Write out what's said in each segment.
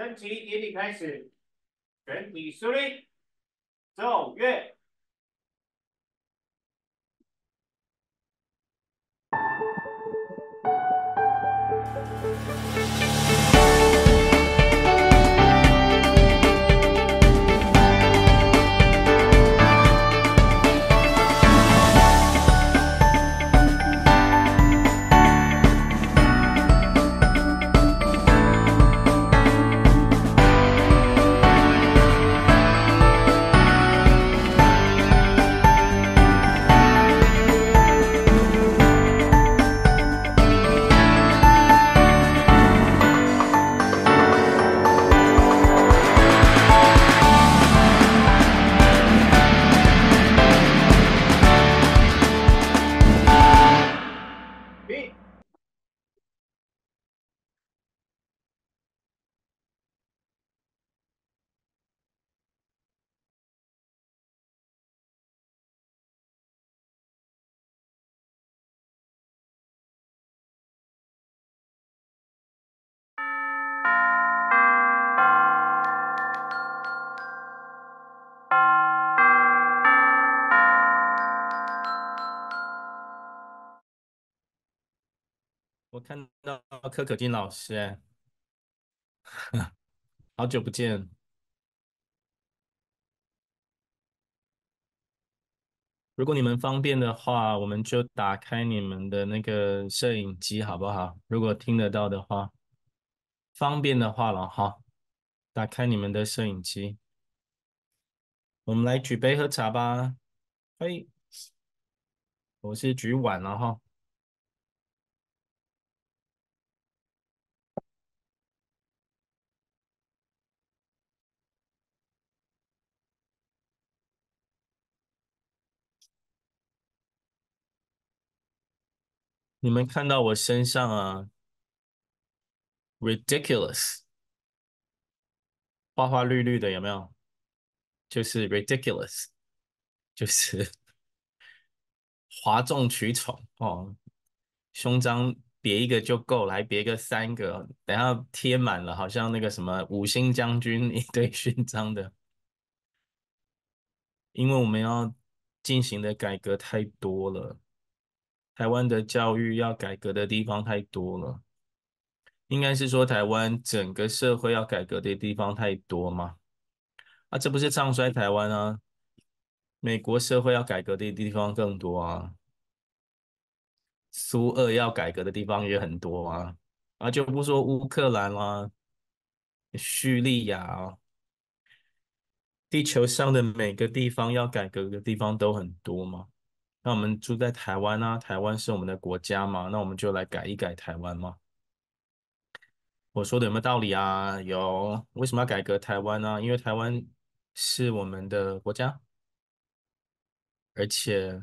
升旗典礼开始，全体肃立，奏乐。看到柯可金老师，好久不见。如果你们方便的话，我们就打开你们的那个摄影机，好不好？如果听得到的话，方便的话了哈，打开你们的摄影机，我们来举杯喝茶吧。嘿，我是举碗了哈。你们看到我身上啊，ridiculous，花花绿绿的有没有？就是 ridiculous，就是 哗众取宠哦。胸章别一个就够，来别个三个，等下贴满了，好像那个什么五星将军一堆勋章的。因为我们要进行的改革太多了。台湾的教育要改革的地方太多了，应该是说台湾整个社会要改革的地方太多嘛？啊，这不是唱衰台湾啊？美国社会要改革的地方更多啊，苏俄要改革的地方也很多啊，啊，就不说乌克兰啦、叙利亚啊，地球上的每个地方要改革的地方都很多嘛。那我们住在台湾啊，台湾是我们的国家嘛，那我们就来改一改台湾嘛。我说的有没有道理啊？有，为什么要改革台湾呢？因为台湾是我们的国家，而且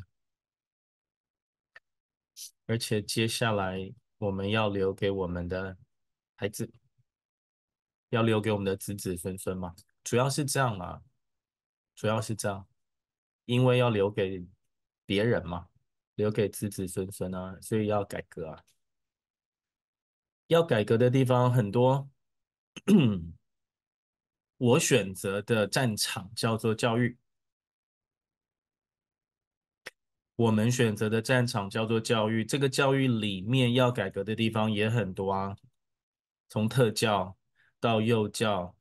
而且接下来我们要留给我们的孩子，要留给我们的子子孙孙嘛，主要是这样嘛，主要是这样，因为要留给。别人嘛，留给子子孙孙啊，所以要改革啊。要改革的地方很多，我选择的战场叫做教育。我们选择的战场叫做教育，这个教育里面要改革的地方也很多啊，从特教到幼教，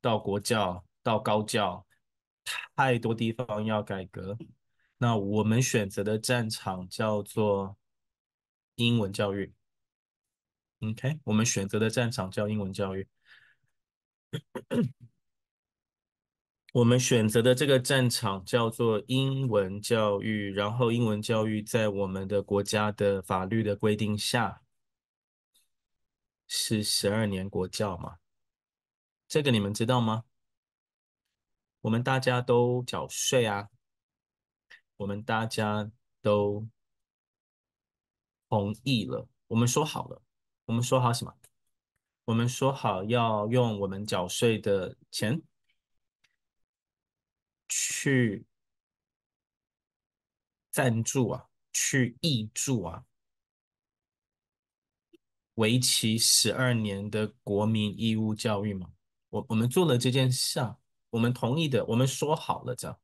到国教，到高教，太多地方要改革。那我们选择的战场叫做英文教育，OK？我们选择的战场叫英文教育。我们选择的这个战场叫做英文教育，然后英文教育在我们的国家的法律的规定下是十二年国教嘛？这个你们知道吗？我们大家都缴税啊。我们大家都同意了，我们说好了，我们说好什么？我们说好要用我们缴税的钱去赞助啊，去挹注啊，为期十二年的国民义务教育嘛。我我们做了这件事啊，我们同意的，我们说好了这样。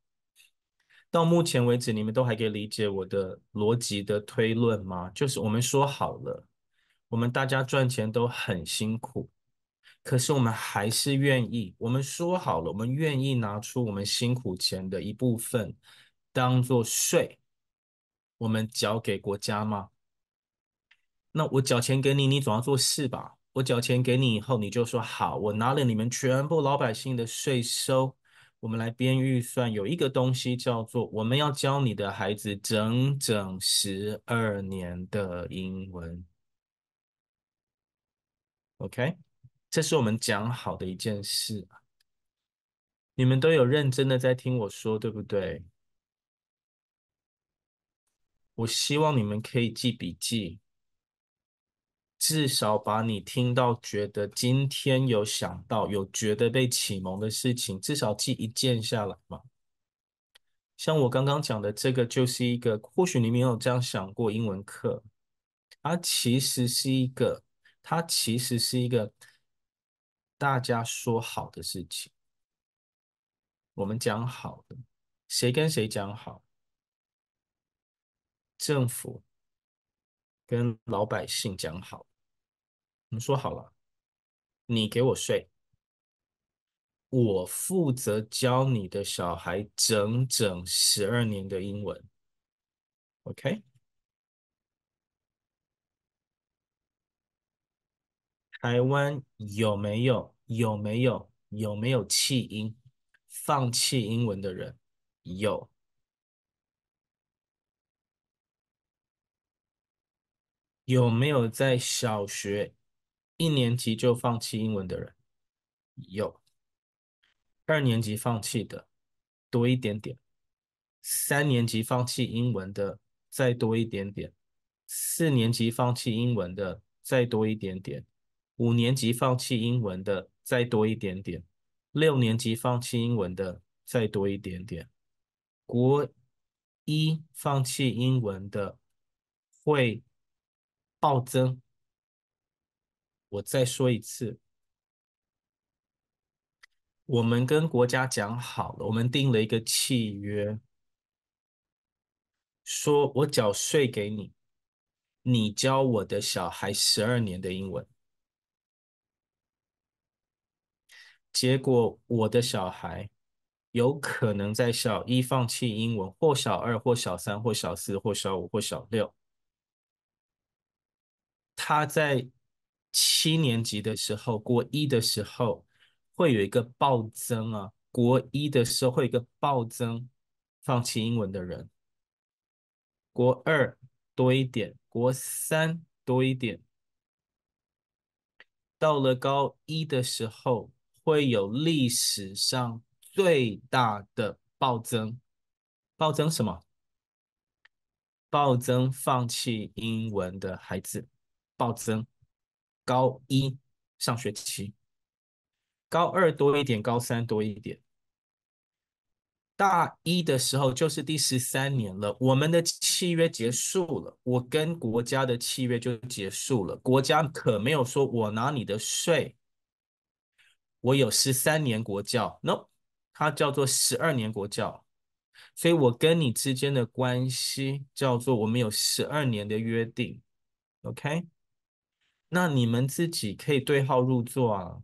到目前为止，你们都还可以理解我的逻辑的推论吗？就是我们说好了，我们大家赚钱都很辛苦，可是我们还是愿意，我们说好了，我们愿意拿出我们辛苦钱的一部分当做税，我们缴给国家吗？那我缴钱给你，你总要做事吧？我缴钱给你以后，你就说好，我拿了你们全部老百姓的税收，我们来编预算。有一个东西叫做，我们要教你的孩子整整十二年的英文。OK，这是我们讲好的一件事。你们都有认真的在听我说，对不对？我希望你们可以记笔记。至少把你听到觉得今天有想到有觉得被启蒙的事情，至少记一件下来嘛。像我刚刚讲的这个，就是一个或许你没有这样想过英文课，它其实是一个，它其实是一个大家说好的事情，我们讲好的，谁跟谁讲好？政府跟老百姓讲好。我们说好了，你给我睡，我负责教你的小孩整整十二年的英文。OK？台湾有没有有没有有没有弃英、放弃英文的人？有。有没有在小学？一年级就放弃英文的人有，二年级放弃的多一点点，三年级放弃英文的再多一点点，四年级放弃英文的再多一点点，五年级放弃英文的再多一点点，六年级放弃英文的再多一点点，国一放弃英文的会暴增。我再说一次，我们跟国家讲好了，我们订了一个契约，说我缴税给你，你教我的小孩十二年的英文。结果我的小孩有可能在小一放弃英文，或小二，或小三，或小四，或小五，或小六，他在。七年级的时候，国一的时候会有一个暴增啊，国一的时候会有一个暴增，放弃英文的人，国二多一点，国三多一点，到了高一的时候会有历史上最大的暴增，暴增什么？暴增放弃英文的孩子，暴增。高一上学期，高二多一点，高三多一点。大一的时候就是第十三年了，我们的契约结束了，我跟国家的契约就结束了。国家可没有说我拿你的税，我有十三年国教，no，它叫做十二年国教，所以我跟你之间的关系叫做我们有十二年的约定，OK。那你们自己可以对号入座啊！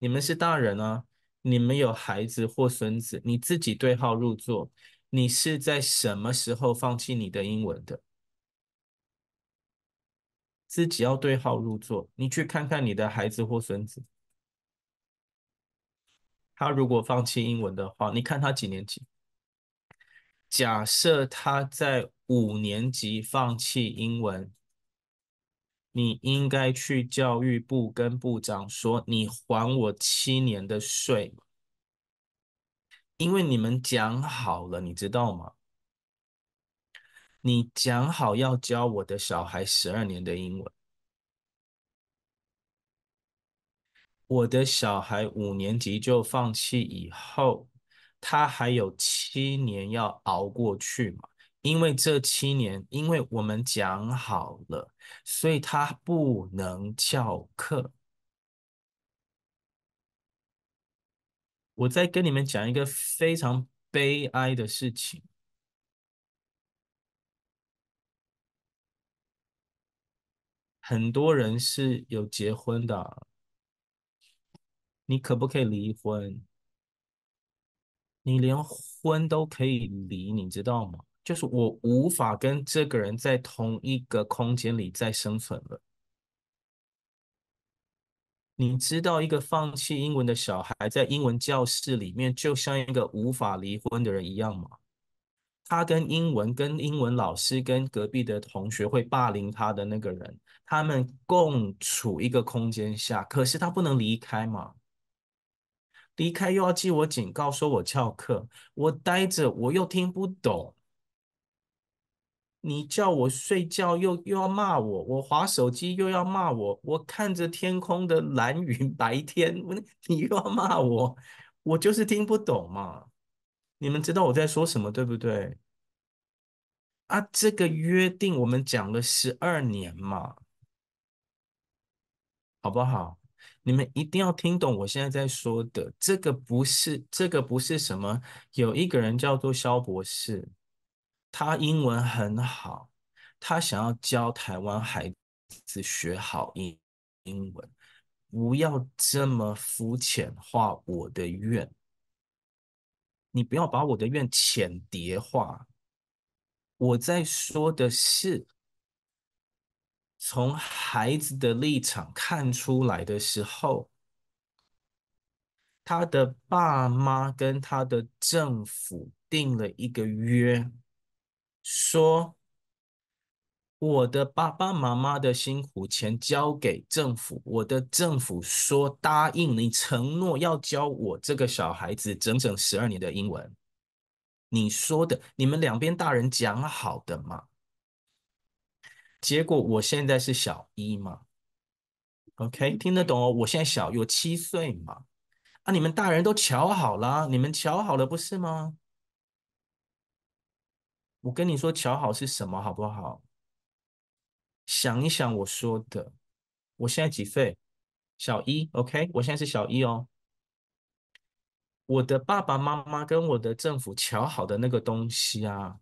你们是大人啊，你们有孩子或孙子，你自己对号入座。你是在什么时候放弃你的英文的？自己要对号入座。你去看看你的孩子或孙子，他如果放弃英文的话，你看他几年级？假设他在五年级放弃英文。你应该去教育部跟部长说，你还我七年的税，因为你们讲好了，你知道吗？你讲好要教我的小孩十二年的英文，我的小孩五年级就放弃以后，他还有七年要熬过去嘛。因为这七年，因为我们讲好了，所以他不能翘课。我再跟你们讲一个非常悲哀的事情。很多人是有结婚的，你可不可以离婚？你连婚都可以离，你知道吗？就是我无法跟这个人在同一个空间里再生存了。你知道一个放弃英文的小孩在英文教室里面，就像一个无法离婚的人一样吗？他跟英文、跟英文老师、跟隔壁的同学会霸凌他的那个人，他们共处一个空间下，可是他不能离开嘛？离开又要记我警告，说我翘课，我待着我又听不懂。你叫我睡觉又又要骂我，我滑手机又要骂我，我看着天空的蓝云 白天，你又要骂我，我就是听不懂嘛。你们知道我在说什么，对不对？啊，这个约定我们讲了十二年嘛，好不好？你们一定要听懂我现在在说的，这个不是，这个不是什么。有一个人叫做萧博士，他英文很好，他想要教台湾孩子学好英英文，不要这么肤浅化我的愿。你不要把我的愿浅叠化。我在说的是，从孩子的立场看出来的时候，他的爸妈跟他的政府定了一个约，说我的爸爸妈妈的辛苦钱交给政府，我的政府说答应你，承诺要教我这个小孩子整整十二年的英文。你说的，你们两边大人讲好的嘛？结果我现在是小一嘛？OK，听得懂哦？我现在小有七岁嘛？啊，你们大人都瞧好了，你们瞧好了不是吗？我跟你说巧好是什么好不好？想一想我说的，我现在几岁？小一，OK，我现在是小一哦。我的爸爸妈妈跟我的政府巧好的那个东西啊，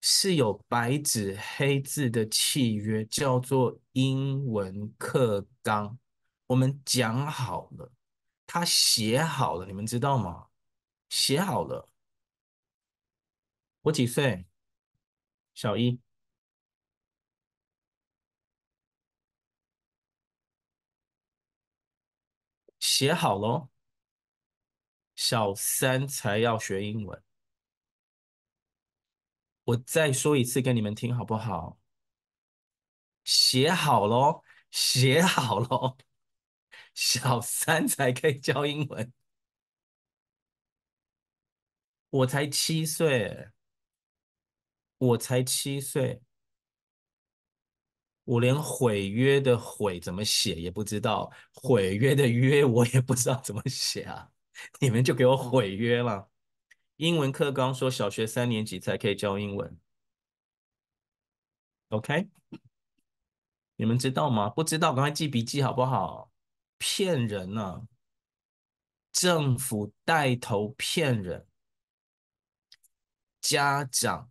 是有白纸黑字的契约，叫做英文课纲。我们讲好了，他写好了，你们知道吗？写好了。我几岁？小一。写好喽。小三才要学英文，我再说一次给你们听好不好？写好喽，写好喽，小三才可以教英文。我才七岁，我才七岁，我连毁约的毁怎么写也不知道，毁约的约我也不知道怎么写啊。你们就给我毁约了。英文课纲说小学三年级才可以教英文，OK？你们知道吗？不知道赶快记笔记好不好？骗人呢、啊！政府带头骗人，家长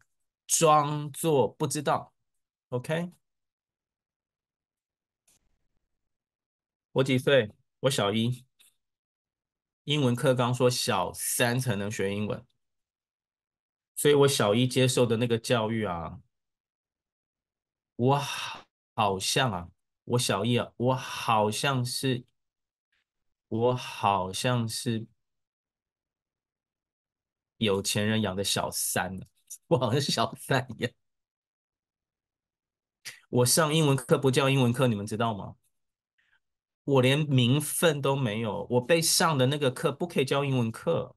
装作不知道，OK？我几岁？我小一。英文课刚说小三才能学英文，所以我小一接受的那个教育啊，我好像啊，我小一啊，我好像是，我好像是有钱人养的小三，我好像小三一样。我上英文课不叫英文课，你们知道吗？我连名分都没有，我被上的那个课不可以叫英文课，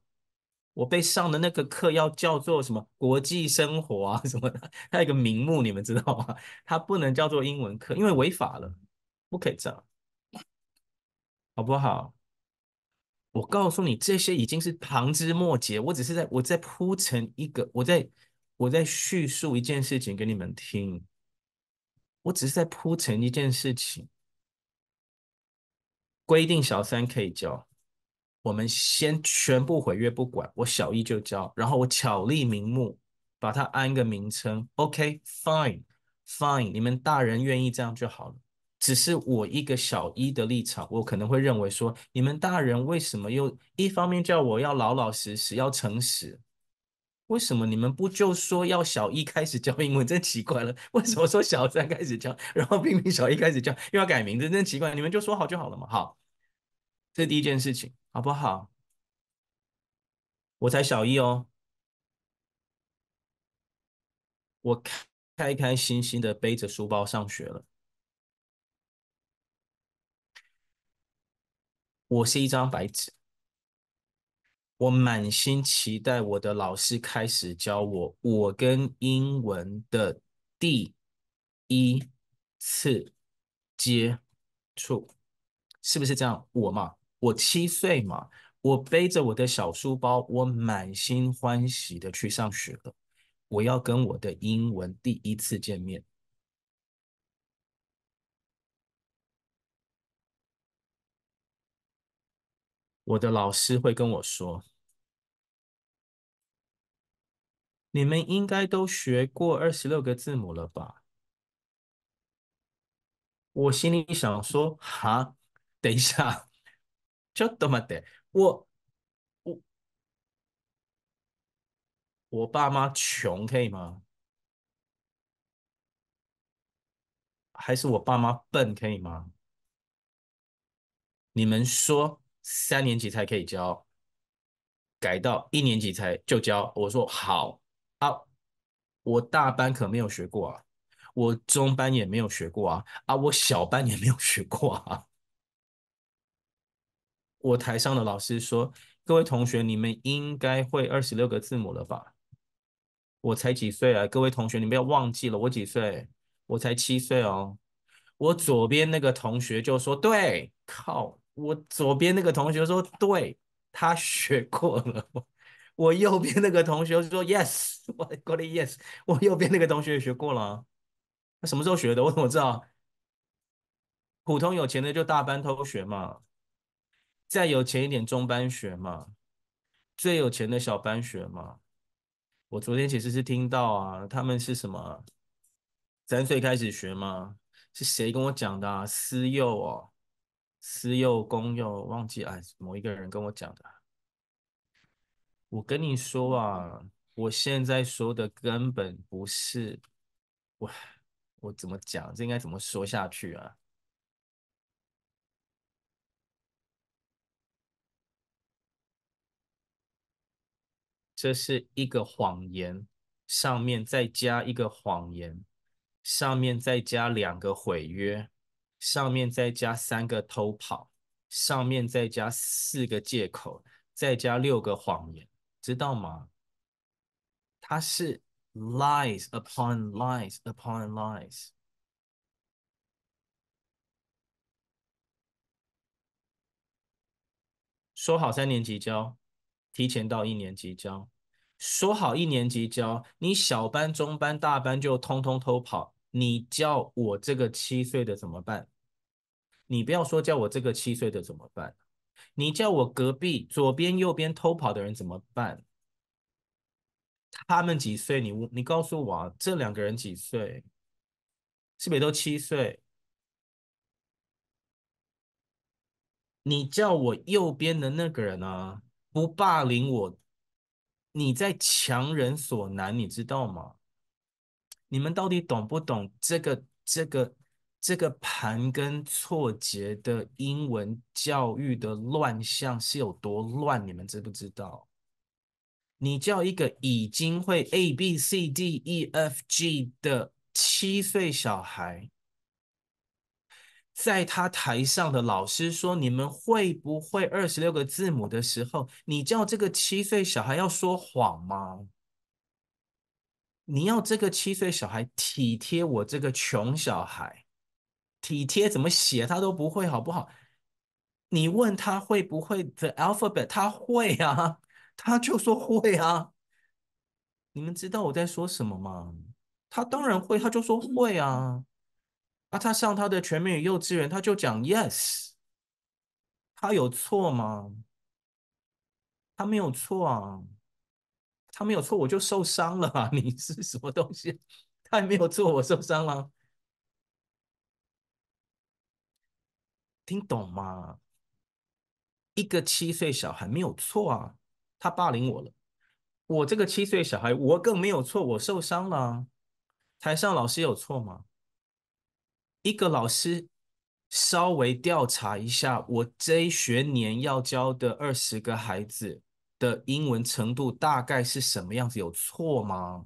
我被上的那个课要叫做什么国际生活啊什么的，它有一个名目，你们知道吗？它不能叫做英文课，因为违法了，不可以这样，好不好？我告诉你，这些已经是旁枝末节，我只是在我在铺成一个，我在我在叙述一件事情给你们听，我只是在铺陈一件事情。规定小三可以教，我们先全部毁约不管，我小一就教，然后我巧立名目，把它安个名称。OK，fine，fine，你们大人愿意这样就好了。只是我一个小一的立场，我可能会认为说，你们大人为什么又一方面叫我要老老实实，要诚实？为什么你们不就说要小一开始教英文？真奇怪了，为什么说小三开始教，然后明明小一开始教又要改名字？真奇怪，你们就说好就好了嘛。好，这第一件事情，好不好？我才小一哦，我开开心心的背着书包上学了。我是一张白纸，我满心期待我的老师开始教我，我跟英文的第一次接触，是不是这样？我嘛，我七岁嘛，我背着我的小书包，我满心欢喜的去上学了。我要跟我的英文第一次见面。我的老师会跟我说：“你们应该都学过二十六个字母了吧？”我心里想说：“哈，等一下，ちょっと待って，我我我爸妈穷可以吗？还是我爸妈笨可以吗？你们说？” 三年级才可以教，改到一年级才就教。我说好啊，我大班可没有学过啊，我中班也没有学过啊，啊，我小班也没有学过啊。我台上的老师说：“各位同学，你们应该会二十六个字母了吧？”我才几岁啊，各位同学，你不要忘记了，我几岁？我才七岁哦。我左边那个同学就说：“对，靠。”我左边那个同学说：“对，他学过了。”我右边那个同学说：“Yes，我过了 Yes。”我右边那个同学也学过了。他什么时候学的？我怎么知道？普通有钱的就大班偷学嘛，再有钱一点中班学嘛，最有钱的小班学嘛。我昨天其实是听到啊，他们是什么三岁开始学吗？是谁跟我讲的啊？私幼哦。私有、公有，忘记哎，某一个人跟我讲的。我跟你说啊，我现在说的根本不是我，我怎么讲？这应该怎么说下去啊？这是一个谎言，上面再加一个谎言，上面再加两个毁约。上面再加三个偷跑，上面再加四个借口，再加六个谎言，知道吗？它是 lies upon lies upon lies。说好三年级教，提前到一年级教；说好一年级教，你小班、中班、大班就通通偷跑。你叫我这个七岁的怎么办？你不要说叫我这个七岁的怎么办？你叫我隔壁左边、右边偷跑的人怎么办？他们几岁？你你告诉我啊，这两个人几岁？是不是都七岁？你叫我右边的那个人啊，不霸凌我，你在强人所难，你知道吗？你们到底懂不懂这个这个这个盘根错节的英文教育的乱象是有多乱？你们知不知道？你叫一个已经会 A B C D E F G 的七岁小孩，在他台上的老师说：“你们会不会二十六个字母的时候，你叫这个七岁小孩要说谎吗？”你要这个七岁小孩体贴我这个穷小孩，体贴怎么写他都不会，好不好？你问他会不会 the alphabet，他会啊，他就说会啊。你们知道我在说什么吗？他当然会，他就说会啊。啊，他上他的全美语幼稚园，他就讲 yes，他有错吗？他没有错啊，他没有错，我就受伤了啊！你是什么东西？他也没有错，我受伤了，听懂吗？一个七岁小孩没有错啊，他霸凌我了。我这个七岁小孩，我更没有错，我受伤了。台上老师有错吗？一个老师稍微调查一下，我这一学年要教的二十个孩子的英文程度大概是什么样子？有错吗？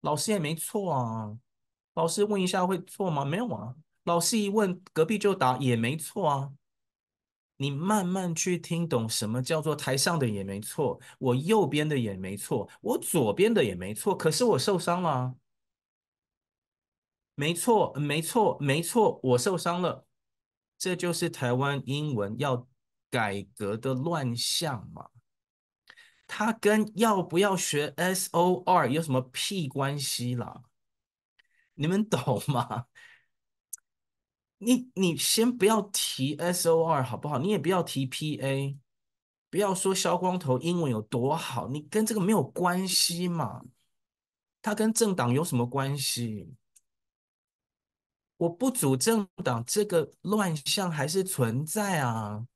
老师也没错啊。老师问一下会错吗？没有啊。老师一问，隔壁就答，也没错啊。你慢慢去听懂什么叫做台上的也没错，我右边的也没错，我左边的也没错，可是我受伤了。没错，没错，没错，我受伤了。这就是台湾英文要改革的乱象嘛？它跟要不要学 SOR 有什么屁关系啦？你们懂吗？你你先不要提 SOR 好不好？你也不要提 PA，不要说萧光头英文有多好，你跟这个没有关系嘛？他跟政党有什么关系？我不组政党，这个乱象还是存在啊。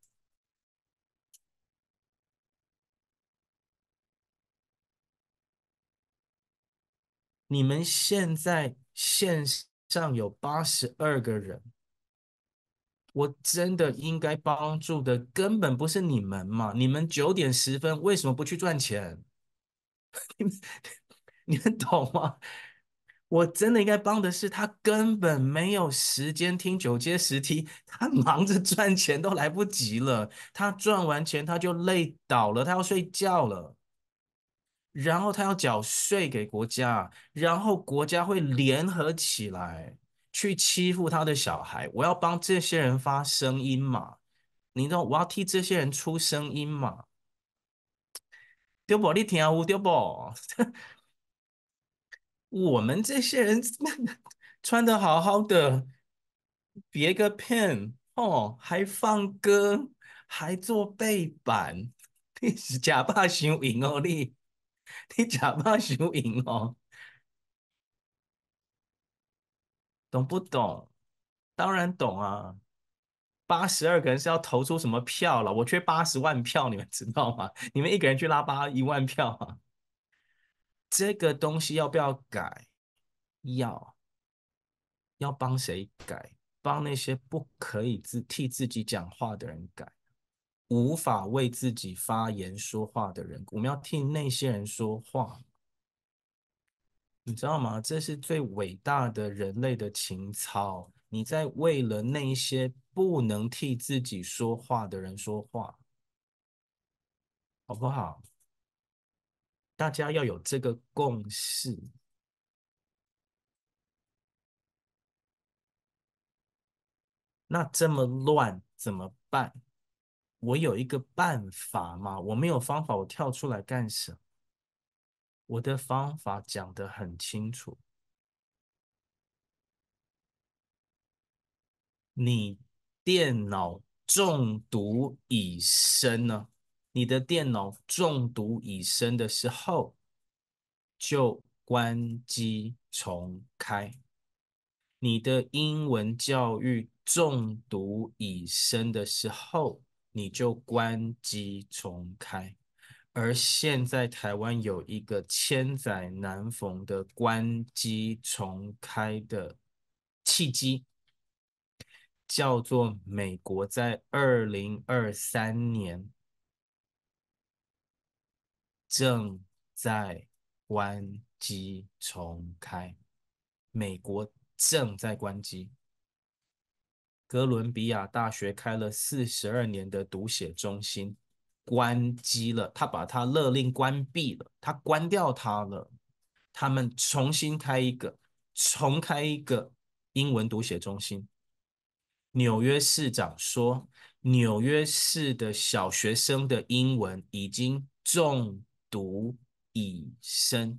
你们现在线上有八十二个人。我真的应该帮助的根本不是你们嘛？你们九点十分为什么不去赚钱？你 们你们懂吗？我真的应该帮的是他，根本没有时间听九阶十梯，他忙着赚钱都来不及了。他赚完钱他就累倒了，他要睡觉了。然后他要缴税给国家，然后国家会联合起来。去欺负他的小孩，我要帮这些人发声音嘛？你知道我要替这些人出声音嘛？丢不？你听有丢不？我们这些人 穿得好好的，别个骗哦，还放歌，还做背板，你是假扮想赢哦？你你假扮想赢哦？懂不懂？当然懂啊！八十二个人是要投出什么票了？我缺八十万票，你们知道吗？你们一个人去拉八一万票啊？这个东西要不要改？要。要帮谁改？帮那些不可以自替自己讲话的人改，无法为自己发言说话的人，我们要替那些人说话。你知道吗？这是最伟大的人类的情操。你在为了那些不能替自己说话的人说话，好不好？大家要有这个共识。那这么乱怎么办？我有一个办法吗？我没有方法，我跳出来干什么？我的方法讲得很清楚，你电脑中毒已深呢？你的电脑中毒已深的时候，就关机重开。你的英文教育中毒已深的时候，你就关机重开。而现在台湾有一个千载难逢的关机重开的契机，叫做美国在二零二三年正在关机重开，美国正在关机。哥伦比亚大学开了四十二年的读写中心。关机了，他把它勒令关闭了，他关掉它了。他们重新开一个，重开一个英文读写中心。纽约市长说，纽约市的小学生的英文已经中毒已深。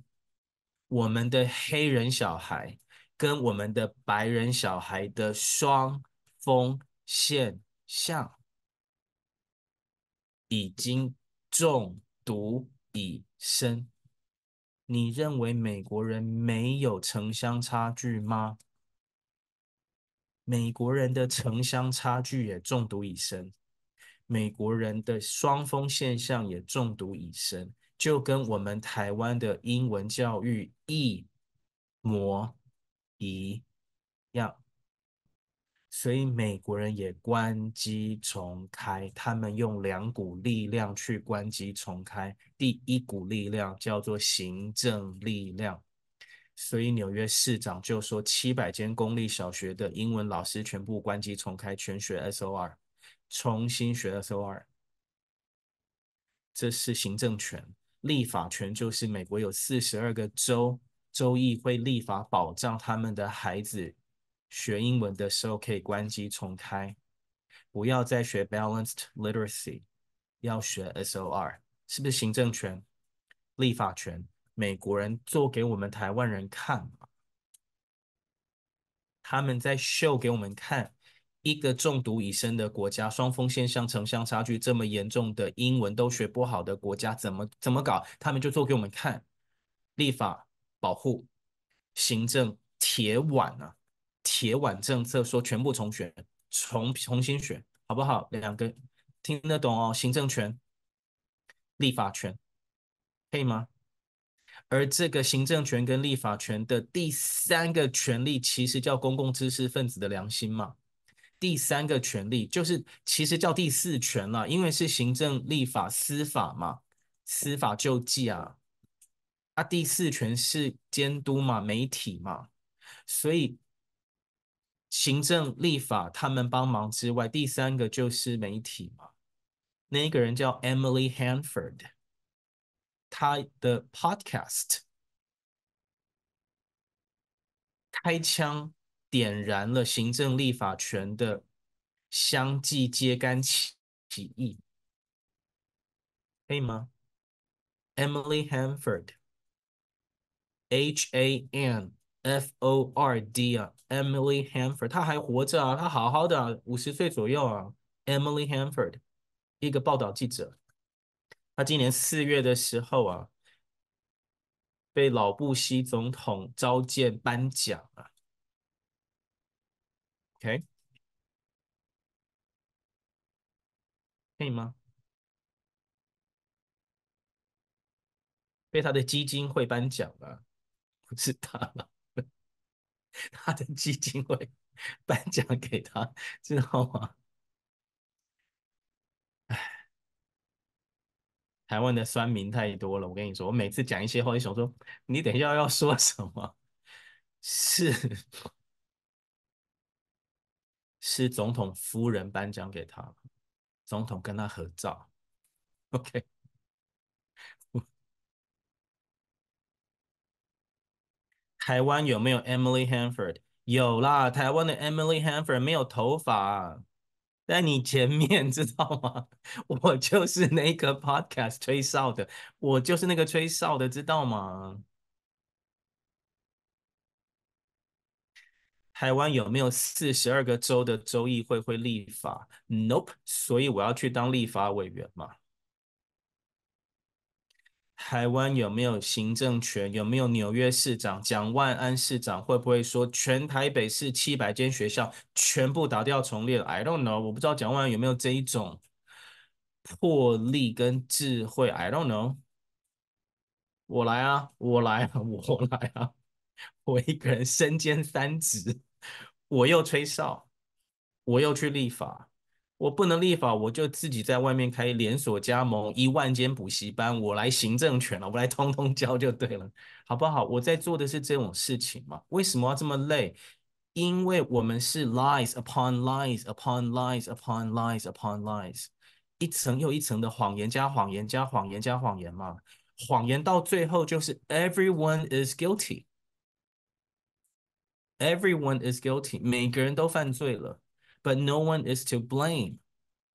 我们的黑人小孩跟我们的白人小孩的双风现象。已经中毒已深。你认为美国人没有城乡差距吗？美国人的城乡差距也中毒已深，美国人的双峰现象也中毒已深，就跟我们台湾的英文教育一模一样。所以美国人也关机重开，他们用两股力量去关机重开。第一股力量叫做行政力量，所以纽约市长就说七百间公立小学的英文老师全部关机重开，全学 SOR，重新学 SOR。这是行政权，立法权就是美国有四十二个州，州议会立法保障他们的孩子。学英文的时候可以关机重开，不要再学 balanced literacy，要学 SOR，是不是行政权、立法权？美国人做给我们台湾人看，他们在秀给我们看，一个中毒已深的国家，双峰现象、城乡差距这么严重的英文都学不好的国家，怎么怎么搞？他们就做给我们看，立法保护，行政铁腕啊！铁腕政策说全部重选，重重新选，好不好？两个听得懂哦？行政权、立法权，可以吗？而这个行政权跟立法权的第三个权利，其实叫公共知识分子的良心嘛。第三个权利就是其实叫第四权了，因为是行政、立法、司法嘛，司法救济啊。啊，第四权是监督嘛，媒体嘛，所以。行政、立法，他们帮忙之外，第三个就是媒体嘛。那个人叫 Emily Hanford，他的 Podcast 开枪点燃了行政、立法权的相继揭竿起义，可以吗？Emily Hanford，H A N。F O R D 啊，Emily Hanford，她还活着啊，她好好的啊，五十岁左右啊，Emily Hanford，一个报道记者，她今年四月的时候啊，被老布希总统召见颁奖啊，OK，可以吗？被他的基金会颁奖了，不知道了。他的基金会颁奖给他，知道吗？哎，台湾的酸民太多了。我跟你说，我每次讲一些话，你想说，你等一下要说什么？是是总统夫人颁奖给他，总统跟他合照。OK。台湾有没有 Emily Hanford？有啦，台湾的 Emily Hanford 没有头发，在你前面，知道吗？我就是那个 podcast 吹哨的，我就是那个吹哨的，知道吗？台湾有没有四十二个州的州议会会立法？Nope，所以我要去当立法委员嘛。台湾有没有行政权？有没有纽约市长蒋万安市长？会不会说全台北市七百间学校全部打掉重练？I don't know，我不知道蒋万安有没有这一种魄力跟智慧。I don't know，我来啊，我来啊，我来啊，我一个人身兼三职，我又吹哨，我又去立法。我不能立法，我就自己在外面开连锁加盟一万间补习班，我来行政权了，我来通通教就对了，好不好？我在做的是这种事情嘛？为什么要这么累？因为我们是 lies upon lies upon lies upon lies upon lies，一层又一层的谎言加谎言加谎言加谎言嘛，谎言到最后就是 everyone is guilty，everyone is guilty，每个人都犯罪了。But no one is to blame，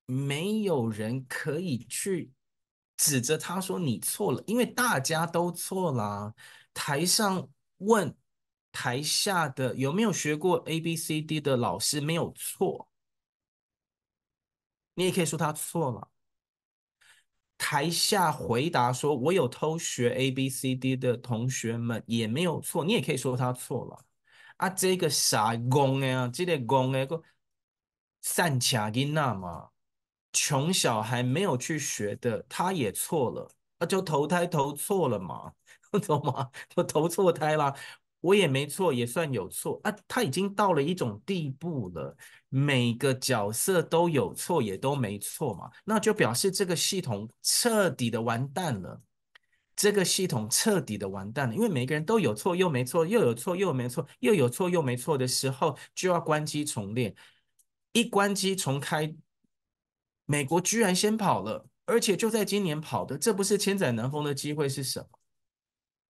没有人可以去指责他说你错了，因为大家都错了。台上问台下的有没有学过 A B C D 的老师没有错，你也可以说他错了。台下回答说我有偷学 A B C D 的同学们也没有错，你也可以说他错了啊。这个傻公哎啊，这个公哎个善卡因那嘛，穷小孩没有去学的，他也错了，那就投胎投错了嘛，懂吗？我投错胎啦。我也没错，也算有错啊！他已经到了一种地步了，每个角色都有错，也都没错嘛，那就表示这个系统彻底的完蛋了。这个系统彻底的完蛋了，因为每个人都有错又没错，又有错又没错，又有错又没错的时候，就要关机重练。一关机重开，美国居然先跑了，而且就在今年跑的，这不是千载难逢的机会是什么？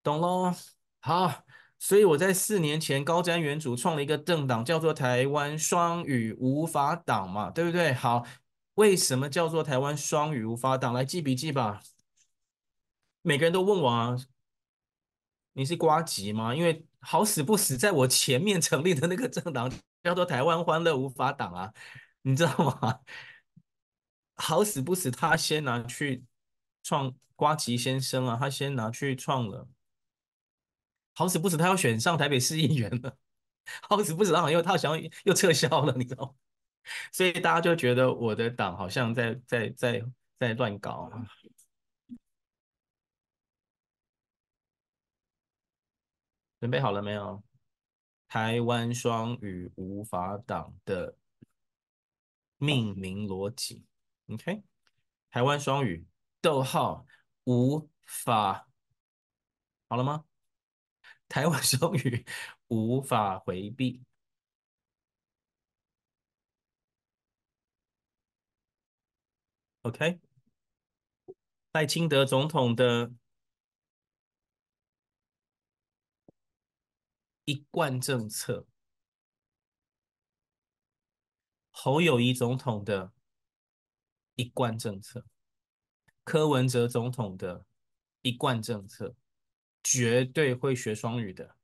懂喽？好。所以我在四年前高瞻远瞩创了一个政党，叫做台湾双语无法党嘛，对不对？好，为什么叫做台湾双语无法党？来记笔记吧。每个人都问我啊，你是瓜吉吗？因为好死不死，在我前面成立的那个政党叫做台湾欢乐无法党啊，你知道吗？好死不死，他先拿去创瓜吉先生啊，他先拿去创了。好死不死，他要选上台北市议员了。好死不死，他好像又他想要又撤销了，你知道吗？所以大家就觉得我的党好像在在在在乱搞。准备好了没有？台湾双语无法党的命名逻辑，OK？台湾双语，逗号，无法，好了吗？台湾双语无法回避，OK？赖清德总统的一贯政策，侯友谊总统的一贯政策，柯文哲总统的一贯政策。绝对会学双语的，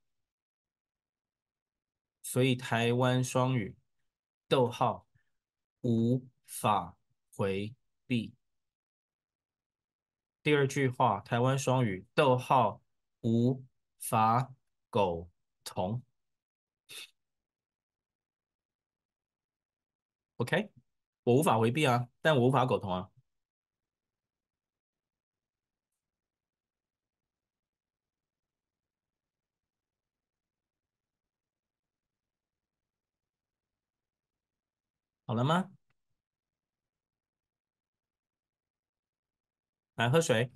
所以台湾双语，逗号，无法回避。第二句话，台湾双语，逗号，无法苟同。OK，我无法回避啊，但我无法苟同啊。好了吗？来喝水。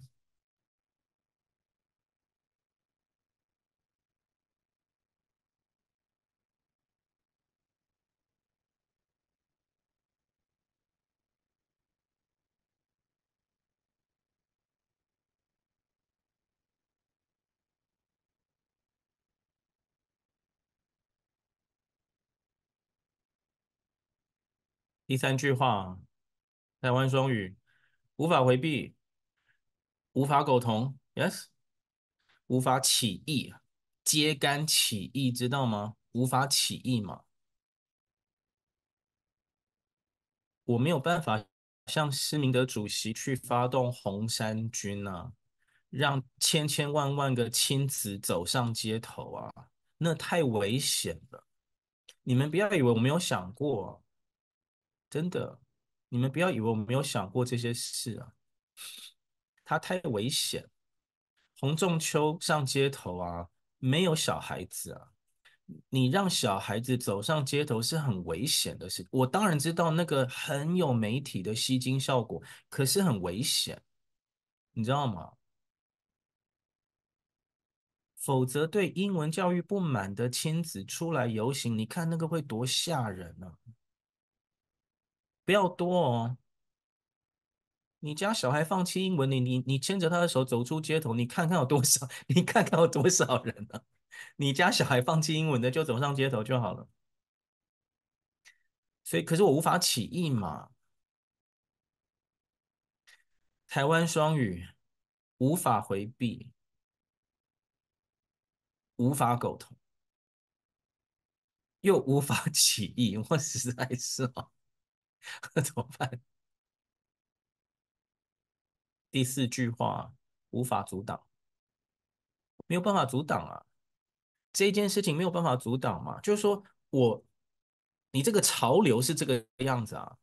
第三句话，台湾双语无法回避，无法苟同，yes，无法起义，揭竿起义，知道吗？无法起义嘛，我没有办法像施明德主席去发动红衫军啊，让千千万万个亲子走上街头啊，那太危险了。你们不要以为我没有想过。真的，你们不要以为我没有想过这些事啊，他太危险。洪仲丘上街头啊，没有小孩子啊，你让小孩子走上街头是很危险的事。我当然知道那个很有媒体的吸睛效果，可是很危险，你知道吗？否则对英文教育不满的亲子出来游行，你看那个会多吓人呢？不要多哦！你家小孩放弃英文，你你你牵着他的手走出街头，你看看有多少？你看看有多少人呢？你家小孩放弃英文的就走上街头就好了。所以，可是我无法起义嘛。台湾双语无法回避，无法苟同，又无法 起义，我实在是啊。那 怎么办？第四句话无法阻挡，没有办法阻挡啊！这件事情没有办法阻挡嘛？就是说我，你这个潮流是这个样子啊，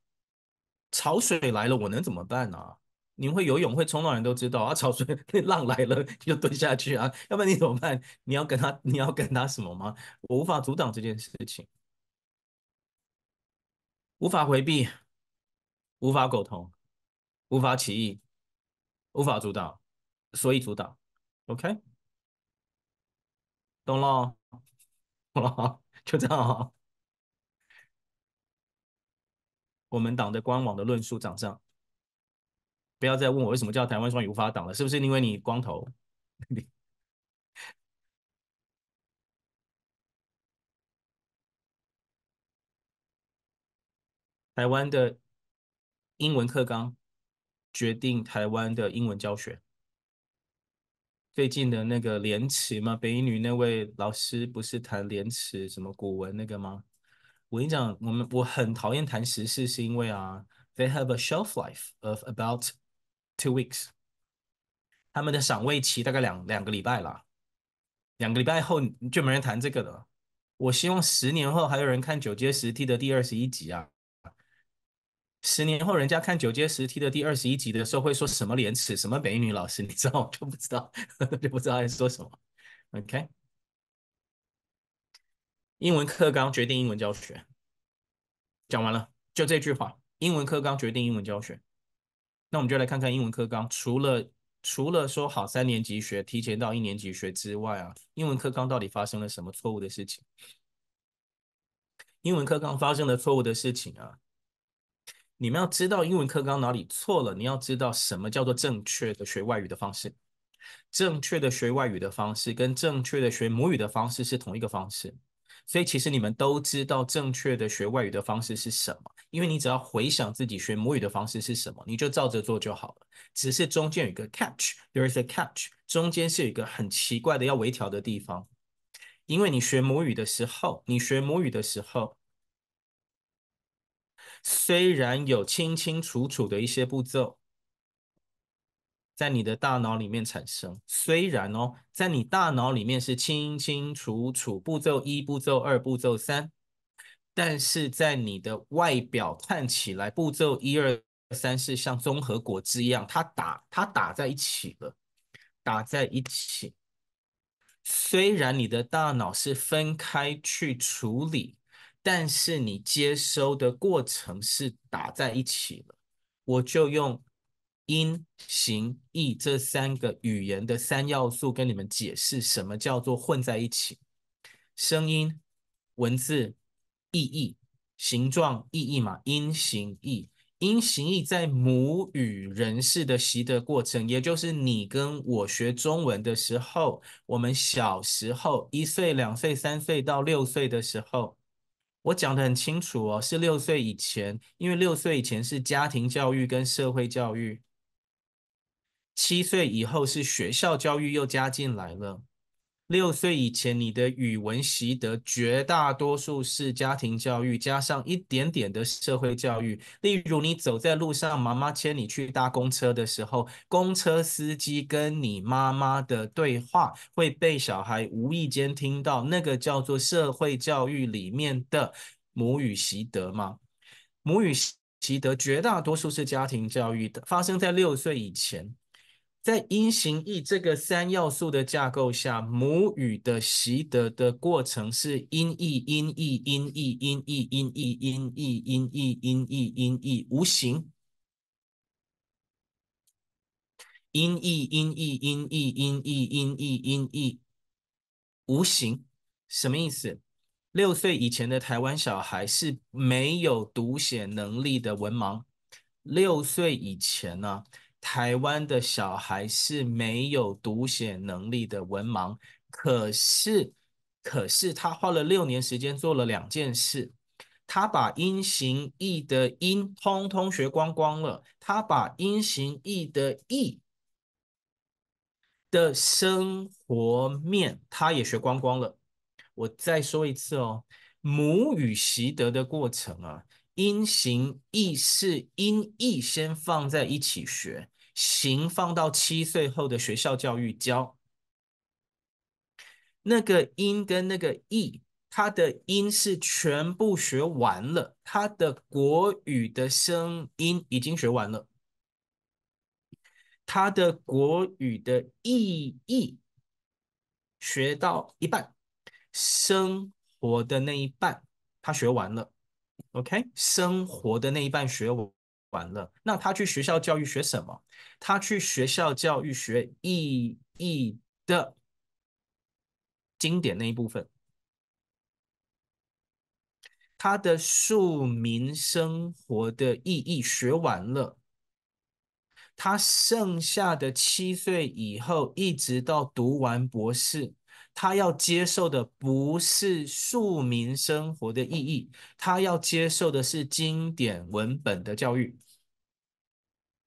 潮水来了，我能怎么办呢？你会游泳会冲浪人都知道啊，潮水 浪来了就蹲下去啊，要不然你怎么办？你要跟他，你要跟他什么吗？我无法阻挡这件事情，无法回避，无法苟同，无法起义，无法阻挡，所以阻挡。OK，懂了，懂了，就这样。我们党的官网的论述长这样。不要再问我为什么叫台湾双语无法挡了，是不是因为你光头？台湾的英文课纲决定台湾的英文教学。最近的那个廉耻嘛，北一女那位老师不是谈廉耻什么古文那个吗？我跟你讲，我们我很讨厌谈时事，是因为啊，they have a shelf life of about Two weeks，他们的赏味期大概两两个礼拜啦，两个礼拜后就没人谈这个了。我希望十年后还有人看《九阶十梯》的第二十一集啊！十年后人家看《九阶十梯》的第二十一集的时候会说什么廉耻，什么美女老师，你知道我 就不知道，就不知道在说什么。OK，英文课纲决定英文教学，讲完了，就这句话，英文课纲决定英文教学。那我们就来看看英文课纲，除了除了说好三年级学，提前到一年级学之外啊，英文课纲到底发生了什么错误的事情？英文课纲发生了错误的事情啊，你们要知道英文课纲哪里错了，你要知道什么叫做正确的学外语的方式，正确的学外语的方式跟正确的学母语的方式是同一个方式。所以其实你们都知道正确的学外语的方式是什么，因为你只要回想自己学母语的方式是什么，你就照着做就好了。只是中间有一个 catch，there is a catch，中间是有一个很奇怪的要微调的地方。因为你学母语的时候，你学母语的时候，虽然有清清楚楚的一些步骤。在你的大脑里面产生，虽然哦，在你大脑里面是清清楚楚，步骤一、步骤二、步骤三，但是在你的外表看起来，步骤一二三是像综合果汁一样，它打它打在一起了，打在一起。虽然你的大脑是分开去处理，但是你接收的过程是打在一起了。我就用。音、形、意这三个语言的三要素，跟你们解释什么叫做混在一起。声音、文字、意义、形状、意义嘛，音、形、意。音、形、意在母语人士的习得过程，也就是你跟我学中文的时候，我们小时候一岁、两岁、三岁到六岁的时候，我讲得很清楚哦，是六岁以前，因为六岁以前是家庭教育跟社会教育。七岁以后是学校教育又加进来了，六岁以前你的语文习得绝大多数是家庭教育加上一点点的社会教育。例如你走在路上，妈妈牵你去搭公车的时候，公车司机跟你妈妈的对话会被小孩无意间听到，那个叫做社会教育里面的母语习得吗？母语习得绝大多数是家庭教育的，发生在六岁以前。在音、形、意这个三要素的架构下，母语的习得的过程是音译、音译、音译、音译、音译、音译、音译、音译、音译，无形。音译、音译、音译、音译、音译、音译，无形。什么意思？六岁以前的台湾小孩是没有读写能力的文盲。六岁以前呢？台湾的小孩是没有读写能力的文盲，可是，可是他花了六年时间做了两件事，他把音形意的音通通学光光了，他把音形意的意的生活面他也学光光了。我再说一次哦，母语习得的过程啊。音形意是音译先放在一起学，形放到七岁后的学校教育教。那个音跟那个义，它的音是全部学完了，它的国语的声音已经学完了，它的国语的意义学到一半，生活的那一半他学完了，OK，生活的那一半学完了，那他去学校教育学什么？他去学校教育学意义的。经典那一部分，他的庶民生活的意义学完了，他剩下的七岁以后，一直到读完博士，他要接受的不是庶民生活的意义，他要接受的是经典文本的教育。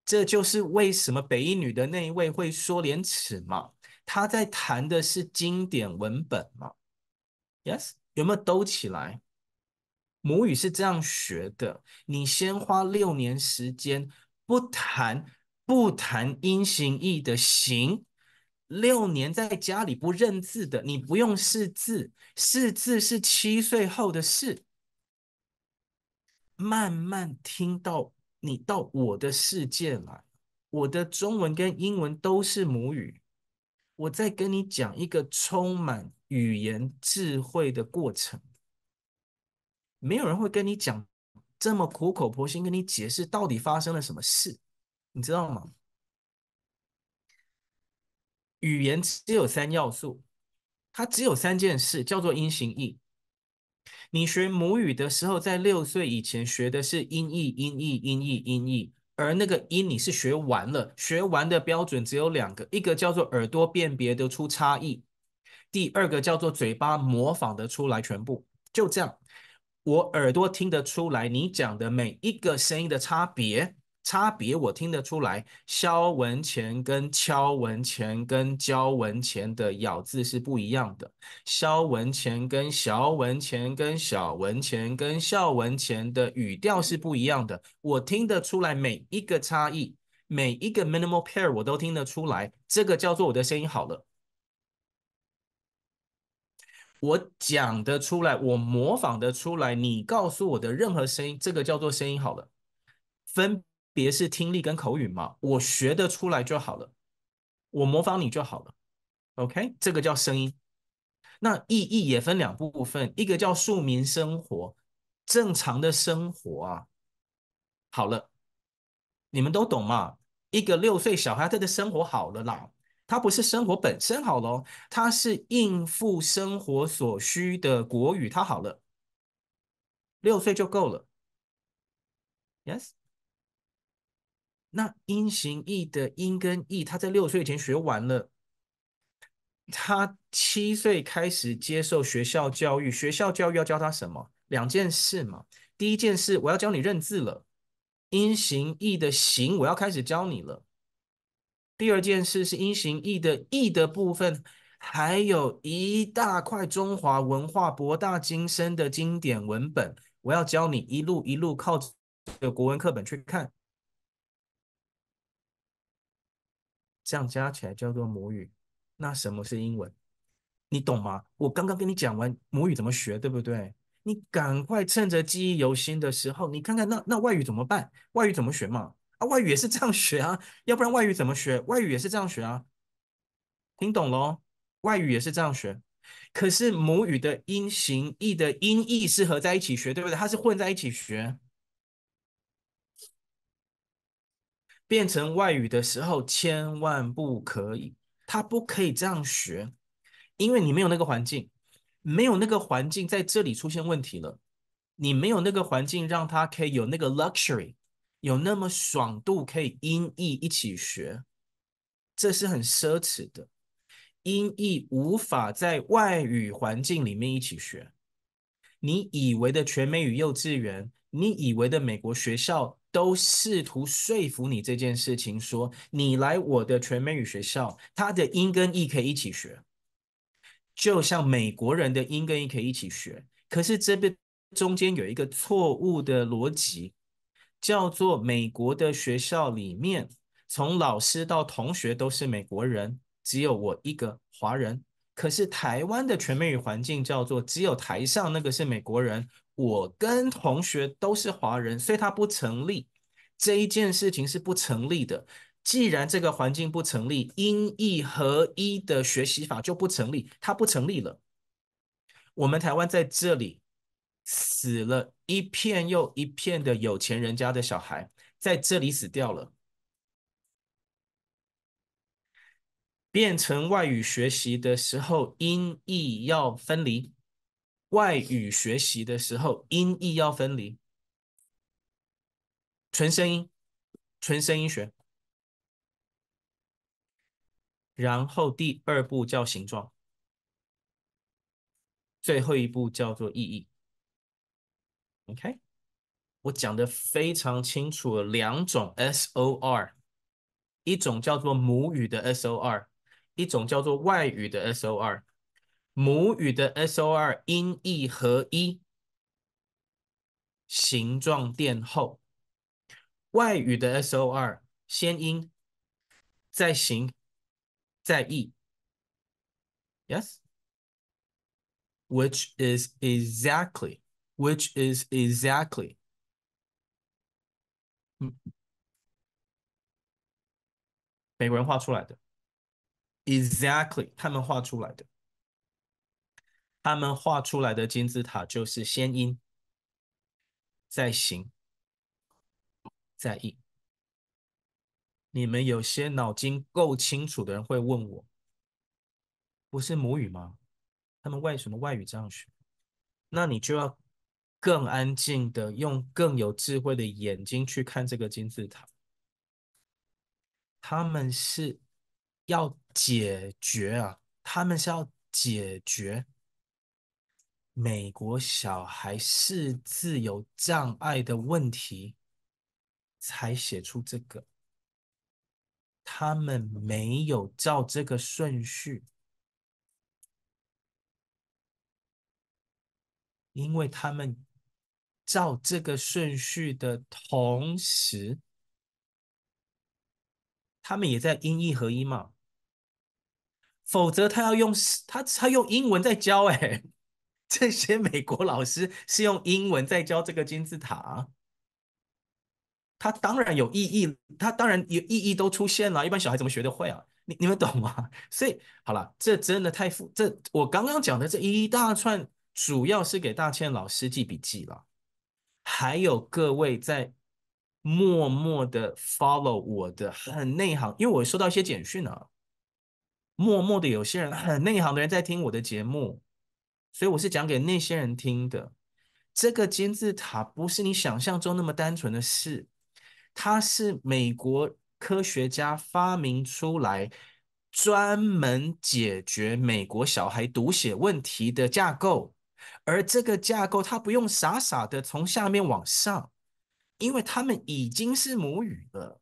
这就是为什么北一女的那一位会说廉耻嘛。他在谈的是经典文本吗？Yes，有没有兜起来？母语是这样学的，你先花六年时间，不谈不谈音形义的形，六年在家里不认字的，你不用识字，识字是七岁后的事。慢慢听到你到我的世界来，我的中文跟英文都是母语。我在跟你讲一个充满语言智慧的过程，没有人会跟你讲这么苦口婆心跟你解释到底发生了什么事，你知道吗？语言只有三要素，它只有三件事，叫做音形义。你学母语的时候，在六岁以前学的是音译、音译、音译、音译。而那个音你是学完了，学完的标准只有两个，一个叫做耳朵辨别得出差异，第二个叫做嘴巴模仿得出来全部，就这样，我耳朵听得出来你讲的每一个声音的差别。差别我听得出来，肖文钱跟敲文钱跟焦文钱的咬字是不一样的，肖文钱跟小文钱跟小文钱跟孝文钱的语调是不一样的，我听得出来每一个差异，每一个 minimal pair 我都听得出来，这个叫做我的声音好了，我讲得出来，我模仿得出来，你告诉我的任何声音，这个叫做声音好了，分。别是听力跟口语嘛，我学得出来就好了，我模仿你就好了，OK，这个叫声音。那意义也分两部分，一个叫庶民生活，正常的生活啊。好了，你们都懂吗？一个六岁小孩他的生活好了啦，他不是生活本身好了，他是应付生活所需的国语，他好了，六岁就够了。Yes。那音形义的音跟义，他在六岁以前学完了。他七岁开始接受学校教育，学校教育要教他什么？两件事嘛。第一件事，我要教你认字了，音形义的形我要开始教你了。第二件事是音形义的义的部分，还有一大块中华文化博大精深的经典文本，我要教你一路一路靠着国文课本去看。这样加起来叫做母语，那什么是英文？你懂吗？我刚刚跟你讲完母语怎么学，对不对？你赶快趁着记忆犹新的时候，你看看那那外语怎么办？外语怎么学嘛？啊，外语也是这样学啊，要不然外语怎么学？外语也是这样学啊，听懂咯？外语也是这样学，可是母语的音形义的音义是合在一起学，对不对？它是混在一起学。变成外语的时候，千万不可以，他不可以这样学，因为你没有那个环境，没有那个环境在这里出现问题了，你没有那个环境让他可以有那个 luxury，有那么爽度可以音译一起学，这是很奢侈的，音译无法在外语环境里面一起学，你以为的全美语幼稚园，你以为的美国学校。都试图说服你这件事情，说你来我的全美语学校，他的音跟义可以一起学，就像美国人的音跟义可以一起学。可是这边中间有一个错误的逻辑，叫做美国的学校里面从老师到同学都是美国人，只有我一个华人。可是台湾的全美语环境叫做只有台上那个是美国人，我跟同学都是华人，所以它不成立。这一件事情是不成立的。既然这个环境不成立，音译合一的学习法就不成立，它不成立了。我们台湾在这里死了一片又一片的有钱人家的小孩，在这里死掉了。变成外语学习的时候，音译要分离。外语学习的时候，音译要分离。纯声音，纯声音学。然后第二步叫形状，最后一步叫做意义。OK，我讲的非常清楚，两种 SOR，一种叫做母语的 SOR。一种叫做外语的 SOR，母语的 SOR 音译合一，形状垫后；外语的 SOR 先音，再形，再意。Yes，which is exactly，which is exactly，嗯，美国人画出来的。Exactly，他们画出来的，他们画出来的金字塔就是先音，再形，再意。你们有些脑筋够清楚的人会问我，不是母语吗？他们为什么外语这样学？那你就要更安静的，用更有智慧的眼睛去看这个金字塔。他们是。要解决啊，他们是要解决美国小孩识字有障碍的问题，才写出这个。他们没有照这个顺序，因为他们照这个顺序的同时，他们也在音译合一嘛。否则他要用他他用英文在教哎，这些美国老师是用英文在教这个金字塔，他当然有意义，他当然有意义都出现了，一般小孩怎么学得会啊？你你们懂吗？所以好了，这真的太复，这我刚刚讲的这一大串，主要是给大千老师记笔记了，还有各位在默默的 follow 我的很内行，因为我收到一些简讯啊。默默的，有些人很内行的人在听我的节目，所以我是讲给那些人听的。这个金字塔不是你想象中那么单纯的事，它是美国科学家发明出来，专门解决美国小孩读写问题的架构。而这个架构，它不用傻傻的从下面往上，因为他们已经是母语了。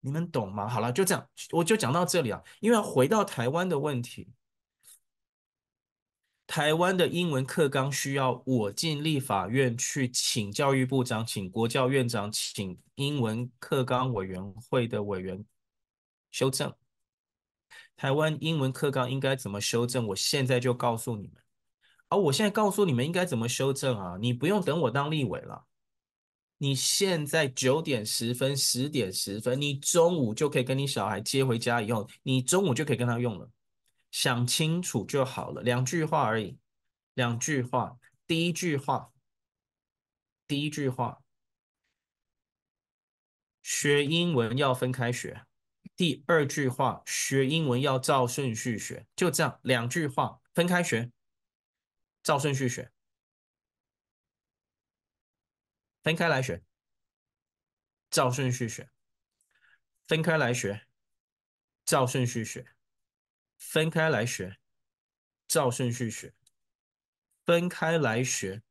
你们懂吗？好了，就这样，我就讲到这里啊。因为回到台湾的问题，台湾的英文课纲需要我进立法院去请教育部长、请国教院长、请英文课纲委员会的委员修正。台湾英文课纲应该怎么修正？我现在就告诉你们。而我现在告诉你们应该怎么修正啊？你不用等我当立委了。你现在九点十分、十点十分，你中午就可以跟你小孩接回家以后，你中午就可以跟他用了。想清楚就好了，两句话而已，两句话。第一句话，第一句话，学英文要分开学。第二句话，学英文要照顺序学。就这样，两句话，分开学，照顺序学。分开来学，照顺序学。分开来学，照顺序学。分开来学，照顺序学。分开来学，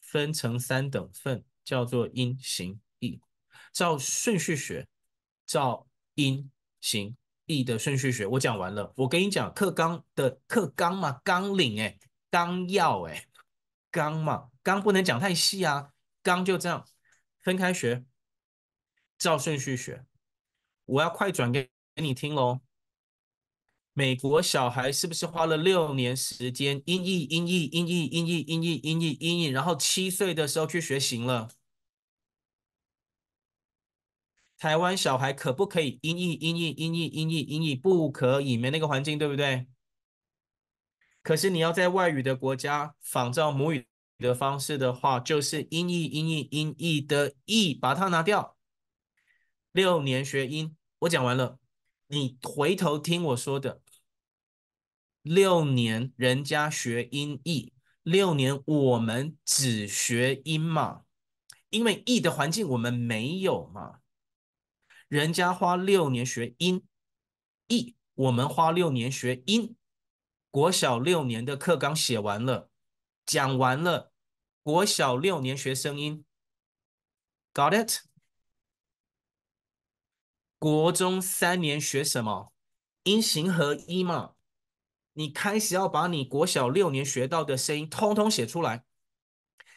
分成三等份，叫做音、形、意。照顺序学，照音、形、意的顺序学。我讲完了。我跟你讲，课纲的课纲嘛，纲领哎，纲要哎，纲嘛，纲不能讲太细啊。纲就这样分开学，照顺序学。我要快转给给你听喽。美国小孩是不是花了六年时间音译音译音译音译音译音译音译，然后七岁的时候去学行了？台湾小孩可不可以音译音译音译音译音译？不可以，没那个环境，对不对？可是你要在外语的国家仿照母语的方式的话，就是音译音译音译的译，把它拿掉。六年学音，我讲完了，你回头听我说的。六年人家学音译，六年我们只学音嘛，因为译的环境我们没有嘛。人家花六年学音译，我们花六年学音。国小六年的课纲写完了，讲完了。国小六年学声音，Got it？国中三年学什么？音形合一嘛。你开始要把你国小六年学到的声音通通写出来，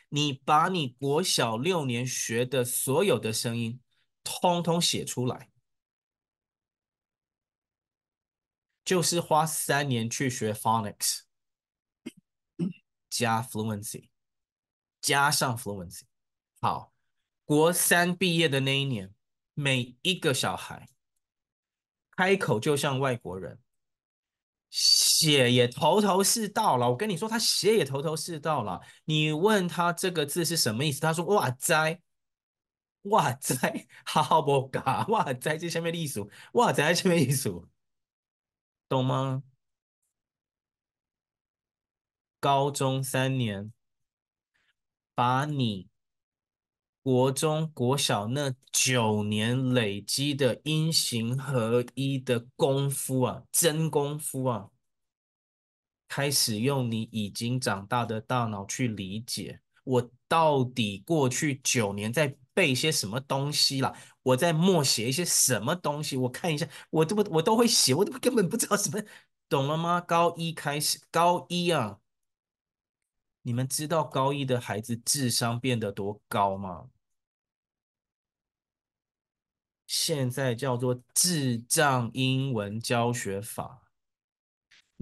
你把你国小六年学的所有的声音通通写出来，就是花三年去学 phonics 加 fluency 加上 fluency。好，国三毕业的那一年，每一个小孩开口就像外国人。写也头头是道了，我跟你说，他写也头头是道了。你问他这个字是什么意思，他说：“哇哉，哇哉，好不嘎，哇哉，这下面的意思，哇哉，这下面意思，懂吗？”高中三年，把你国中、国小那九年累积的音形合一的功夫啊，真功夫啊！开始用你已经长大的大脑去理解，我到底过去九年在背些什么东西啦？我在默写一些什么东西？我看一下，我都不我都会写，我都根本不知道什么，懂了吗？高一开始，高一啊，你们知道高一的孩子智商变得多高吗？现在叫做智障英文教学法。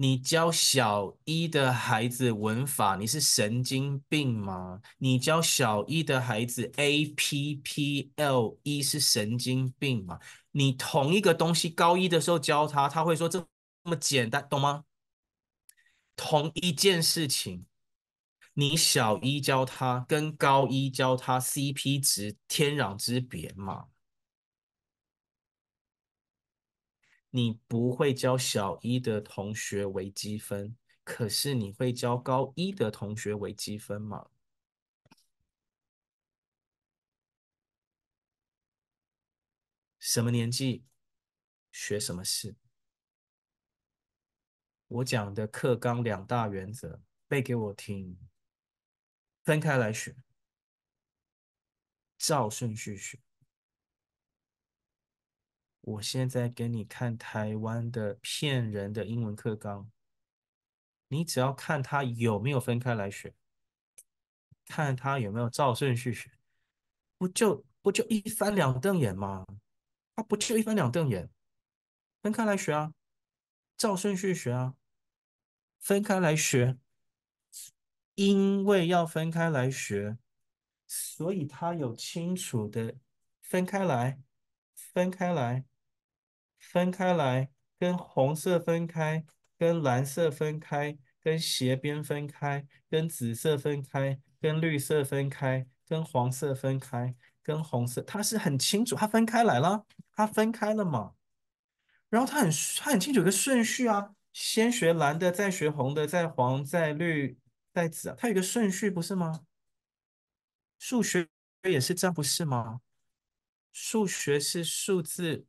你教小一的孩子文法，你是神经病吗？你教小一的孩子 A P P L E 是神经病吗？你同一个东西高一的时候教他，他会说这么简单，懂吗？同一件事情，你小一教他跟高一教他 C P 值天壤之别嘛。你不会教小一的同学微积分，可是你会教高一的同学微积分吗？什么年纪学什么事？我讲的课纲两大原则，背给我听。分开来学，照顺序学。我现在给你看台湾的骗人的英文课纲，你只要看他有没有分开来学，看他有没有照顺序学，不就不就一翻两瞪眼吗？啊，不就一翻两瞪眼，分开来学啊，照顺序学啊，分开来学，因为要分开来学，所以他有清楚的分开来，分开来。分开来，跟红色分开，跟蓝色分开，跟斜边分开，跟紫色分开，跟绿色分开，跟黄色分开，跟红色，他是很清楚，他分开来了，他分开了嘛。然后他很他很清楚一个顺序啊，先学蓝的，再学红的，再黄，再绿，袋子啊，它有个顺序不是吗？数学也是这样不是吗？数学是数字。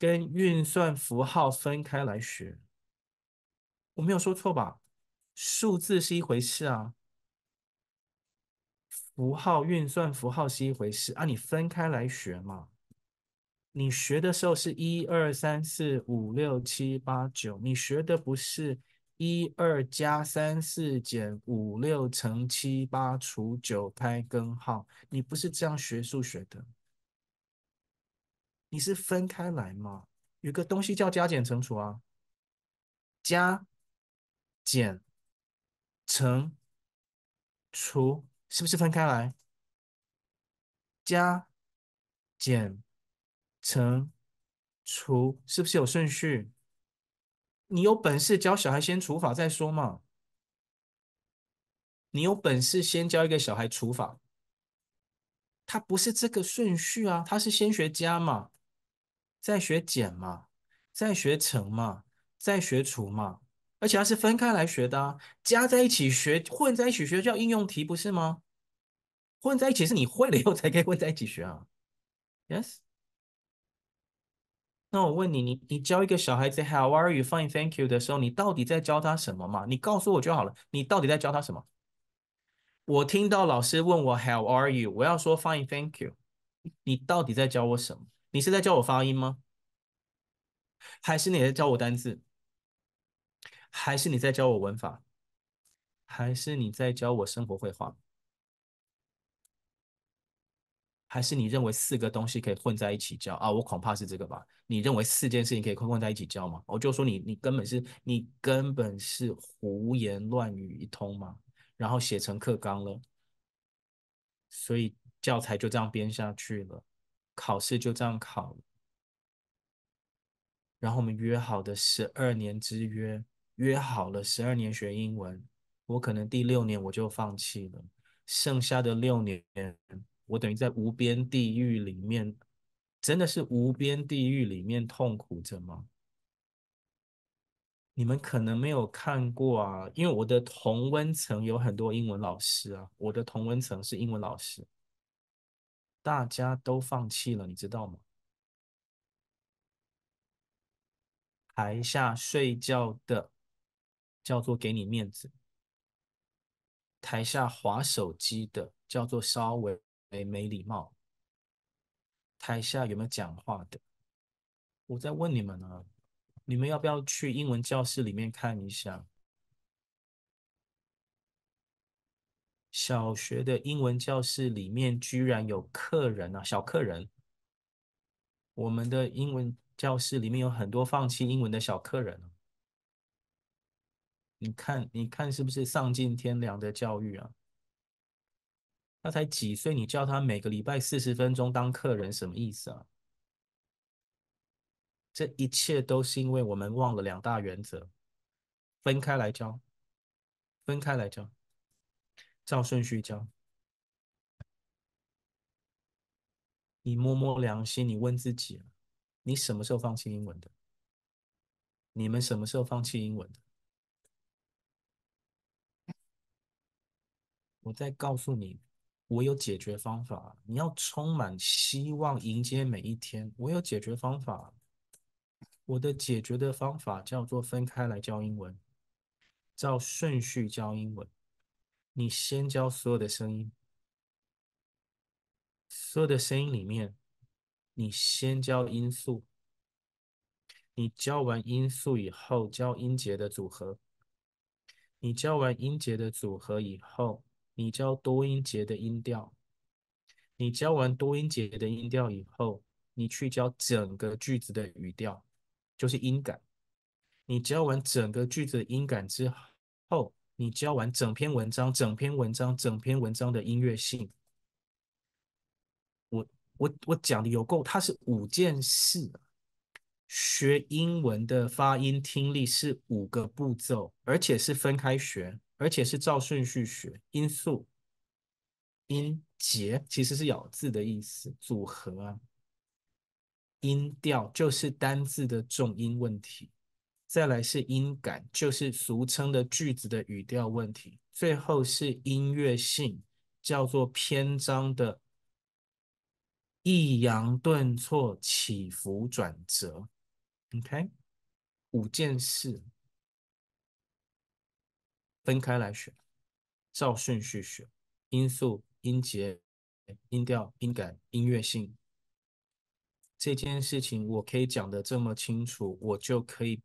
跟运算符号分开来学，我没有说错吧？数字是一回事啊，符号运算符号是一回事啊，你分开来学嘛。你学的时候是一二三四五六七八九，你学的不是一二加三四减五六乘七八除九开根号，你不是这样学数学的。你是分开来吗？有个东西叫加减乘除啊，加减乘除是不是分开来？加减乘除是不是有顺序？你有本事教小孩先除法再说嘛。你有本事先教一个小孩除法，他不是这个顺序啊，他是先学加嘛，再学减嘛，再学乘嘛，再学除嘛，而且他是分开来学的啊，加在一起学，混在一起学叫应用题不是吗？混在一起是你会了以后才可以混在一起学啊，Yes？那我问你，你你教一个小孩子 How are you? Fine, thank you 的时候，你到底在教他什么嘛？你告诉我就好了，你到底在教他什么？我听到老师问我 How are you？我要说 Fine, thank you。你到底在教我什么？你是在教我发音吗？还是你在教我单字？还是你在教我文法？还是你在教我生活会话？还是你认为四个东西可以混在一起教啊？我恐怕是这个吧。你认为四件事情可以混混在一起教吗？我就说你，你根本是你根本是胡言乱语一通嘛。然后写成课纲了，所以教材就这样编下去了，考试就这样考。然后我们约好的十二年之约，约好了十二年学英文，我可能第六年我就放弃了，剩下的六年，我等于在无边地狱里面，真的是无边地狱里面痛苦着吗？你们可能没有看过啊，因为我的同温层有很多英文老师啊，我的同温层是英文老师，大家都放弃了，你知道吗？台下睡觉的叫做给你面子，台下滑手机的叫做稍微没没礼貌，台下有没有讲话的？我在问你们呢。你们要不要去英文教室里面看一下？小学的英文教室里面居然有客人啊，小客人。我们的英文教室里面有很多放弃英文的小客人。你看，你看是不是丧尽天良的教育啊？他才几岁，你叫他每个礼拜四十分钟当客人，什么意思啊？这一切都是因为我们忘了两大原则：分开来教，分开来教，照顺序教。你摸摸良心，你问自己：你什么时候放弃英文的？你们什么时候放弃英文的？我再告诉你，我有解决方法。你要充满希望迎接每一天。我有解决方法。我的解决的方法叫做分开来教英文，照顺序教英文。你先教所有的声音，所有的声音里面，你先教音素。你教完音素以后，教音节的组合。你教完音节的组合以后，你教多音节的音调。你教完多音节的音调以后，你去教整个句子的语调。就是音感，你教完整个句子的音感之后，你教完整篇文章、整篇文章、整篇文章的音乐性。我我我讲的有够，它是五件事。学英文的发音听力是五个步骤，而且是分开学，而且是照顺序学。音素、音节其实是咬字的意思，组合啊。音调就是单字的重音问题，再来是音感，就是俗称的句子的语调问题，最后是音乐性，叫做篇章的抑扬顿挫、起伏转折。OK，五件事分开来学，照顺序学：音素、音节、音调、音感、音乐性。这件事情我可以讲的这么清楚，我就可以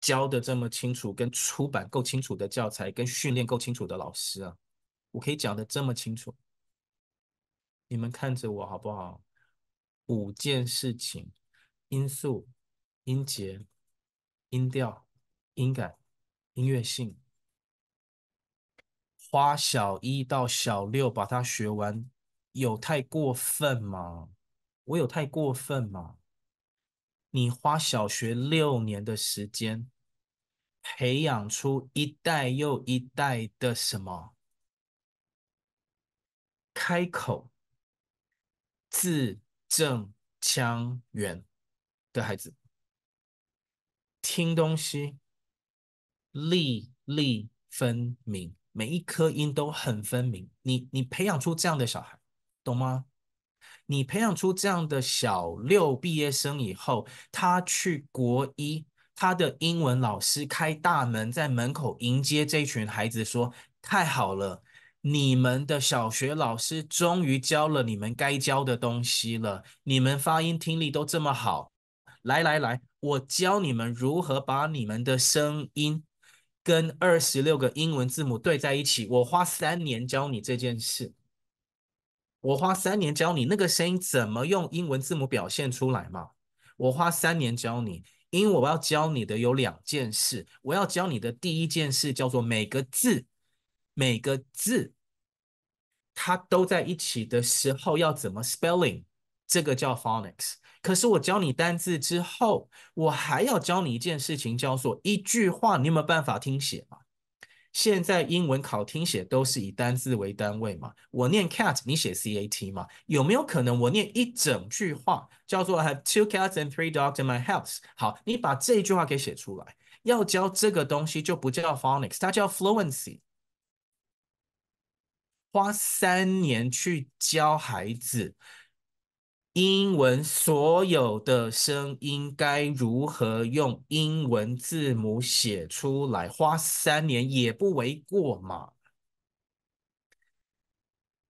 教的这么清楚，跟出版够清楚的教材，跟训练够清楚的老师啊，我可以讲的这么清楚。你们看着我好不好？五件事情：音素、音节、音调、音感、音乐性。花小一到小六把它学完，有太过分吗？我有太过分吗？你花小学六年的时间，培养出一代又一代的什么？开口、字正腔圆的孩子，听东西粒粒分明。每一颗音都很分明，你你培养出这样的小孩，懂吗？你培养出这样的小六毕业生以后，他去国一，他的英文老师开大门在门口迎接这群孩子，说：“太好了，你们的小学老师终于教了你们该教的东西了，你们发音听力都这么好，来来来，我教你们如何把你们的声音。”跟二十六个英文字母对在一起，我花三年教你这件事。我花三年教你那个声音怎么用英文字母表现出来嘛？我花三年教你，因为我要教你的有两件事。我要教你的第一件事叫做每个字，每个字它都在一起的时候要怎么 spelling，这个叫 phonics。可是我教你单字之后，我还要教你一件事情，叫做一句话，你有没有办法听写吗？现在英文考听写都是以单字为单位嘛？我念 cat，你写 c a t 嘛？有没有可能我念一整句话，叫做 I have two cats and three dogs in my house？好，你把这一句话给写出来。要教这个东西就不叫 phonics，它叫 fluency。花三年去教孩子。英文所有的声音该如何用英文字母写出来？花三年也不为过嘛。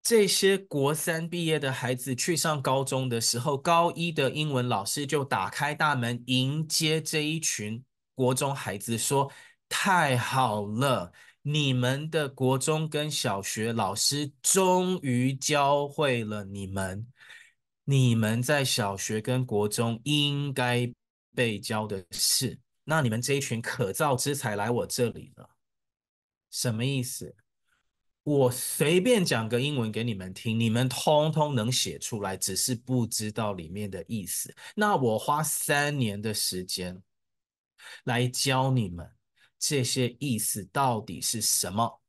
这些国三毕业的孩子去上高中的时候，高一的英文老师就打开大门迎接这一群国中孩子，说：“太好了，你们的国中跟小学老师终于教会了你们。”你们在小学跟国中应该被教的事，那你们这一群可造之才来我这里了，什么意思？我随便讲个英文给你们听，你们通通能写出来，只是不知道里面的意思。那我花三年的时间来教你们这些意思到底是什么，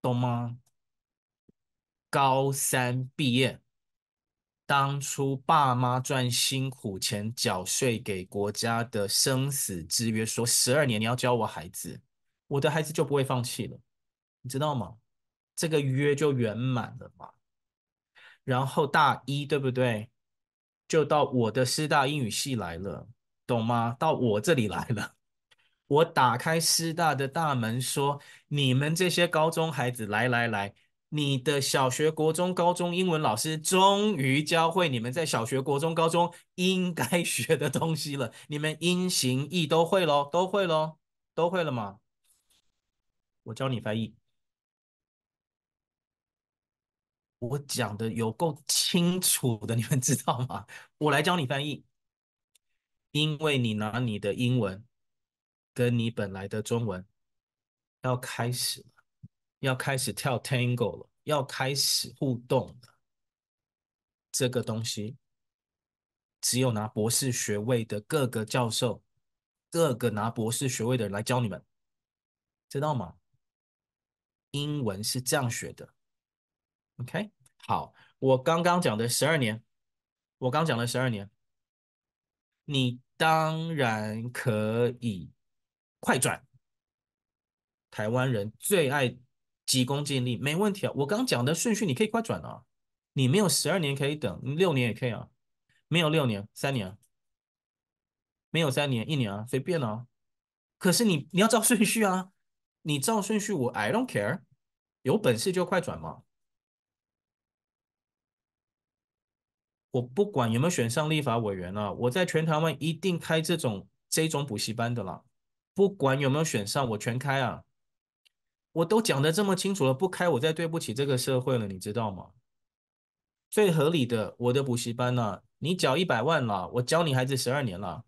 懂吗？高三毕业，当初爸妈赚辛苦钱缴税给国家的生死之约，说十二年你要教我孩子，我的孩子就不会放弃了，你知道吗？这个约就圆满了嘛。然后大一对不对？就到我的师大英语系来了，懂吗？到我这里来了，我打开师大的大门，说你们这些高中孩子，来来来。你的小学、国中、高中英文老师终于教会你们在小学、国中、高中应该 学的东西了。你们音、形、意都会喽，都会喽，都会了吗？我教你翻译。我讲的有够清楚的，你们知道吗？我来教你翻译，因为你拿你的英文跟你本来的中文要开始了。要开始跳 Tango 了，要开始互动了。这个东西只有拿博士学位的各个教授，各个拿博士学位的人来教你们，知道吗？英文是这样学的。OK，好，我刚刚讲的十二年，我刚讲的十二年，你当然可以快转。台湾人最爱。急功近利没问题啊，我刚讲的顺序你可以快转啊，你没有十二年可以等，六年也可以啊，没有六年，三年，没有三年，一年啊，随便啊。可是你你要照顺序啊，你照顺序我 I don't care，有本事就快转嘛。我不管有没有选上立法委员啊，我在全台湾一定开这种这种补习班的啦，不管有没有选上，我全开啊。我都讲得这么清楚了，不开我再对不起这个社会了，你知道吗？最合理的，我的补习班呢、啊，你缴一百万了，我教你孩子十二年了，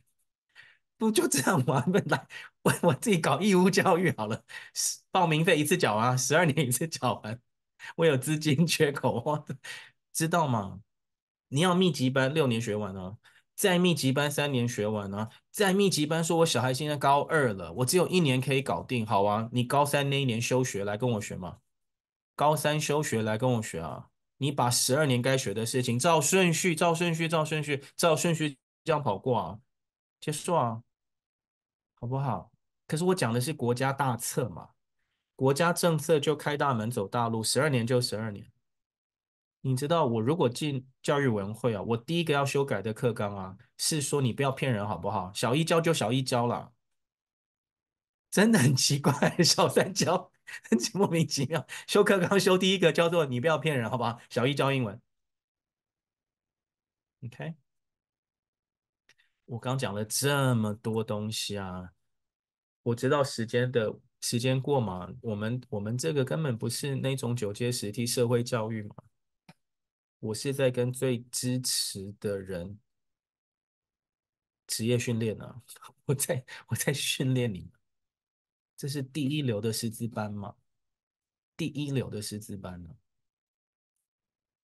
不就这样吗？本来我我自己搞义务教育好了，报名费一次缴啊，十二年一次缴完，我有资金缺口，知道吗？你要密集班六年学完啊，在密集班三年学完啊，在密集班说我小孩现在高二了，我只有一年可以搞定，好啊，你高三那一年休学来跟我学嘛，高三休学来跟我学啊。你把十二年该学的事情照顺序、照顺序、照顺序、照顺序这样跑过啊，结束啊，好不好？可是我讲的是国家大策嘛，国家政策就开大门走大路，十二年就十二年。你知道我如果进教育委员会啊，我第一个要修改的课纲啊，是说你不要骗人，好不好？小一教就小一教了，真的很奇怪，小三教很。莫名其妙，修课纲修第一个叫做你不要骗人，好不好？小一教英文，OK。我刚讲了这么多东西啊，我知道时间的时间过嘛，我们我们这个根本不是那种九阶实体社会教育嘛，我是在跟最支持的人职业训练啊，我在我在训练你们。这是第一流的师资班吗？第一流的师资班呢？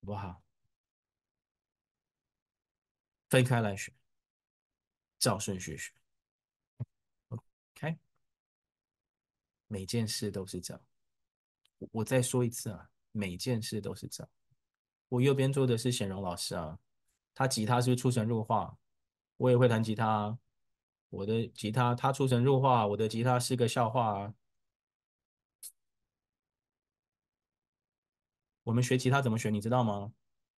好不好？分开来学，照顺序学。OK，每件事都是这样。我再说一次啊，每件事都是这样。我右边坐的是显荣老师啊，他吉他是不是出神入化？我也会弹吉他。我的吉他，他出神入化，我的吉他是个笑话啊。我们学吉他怎么学，你知道吗？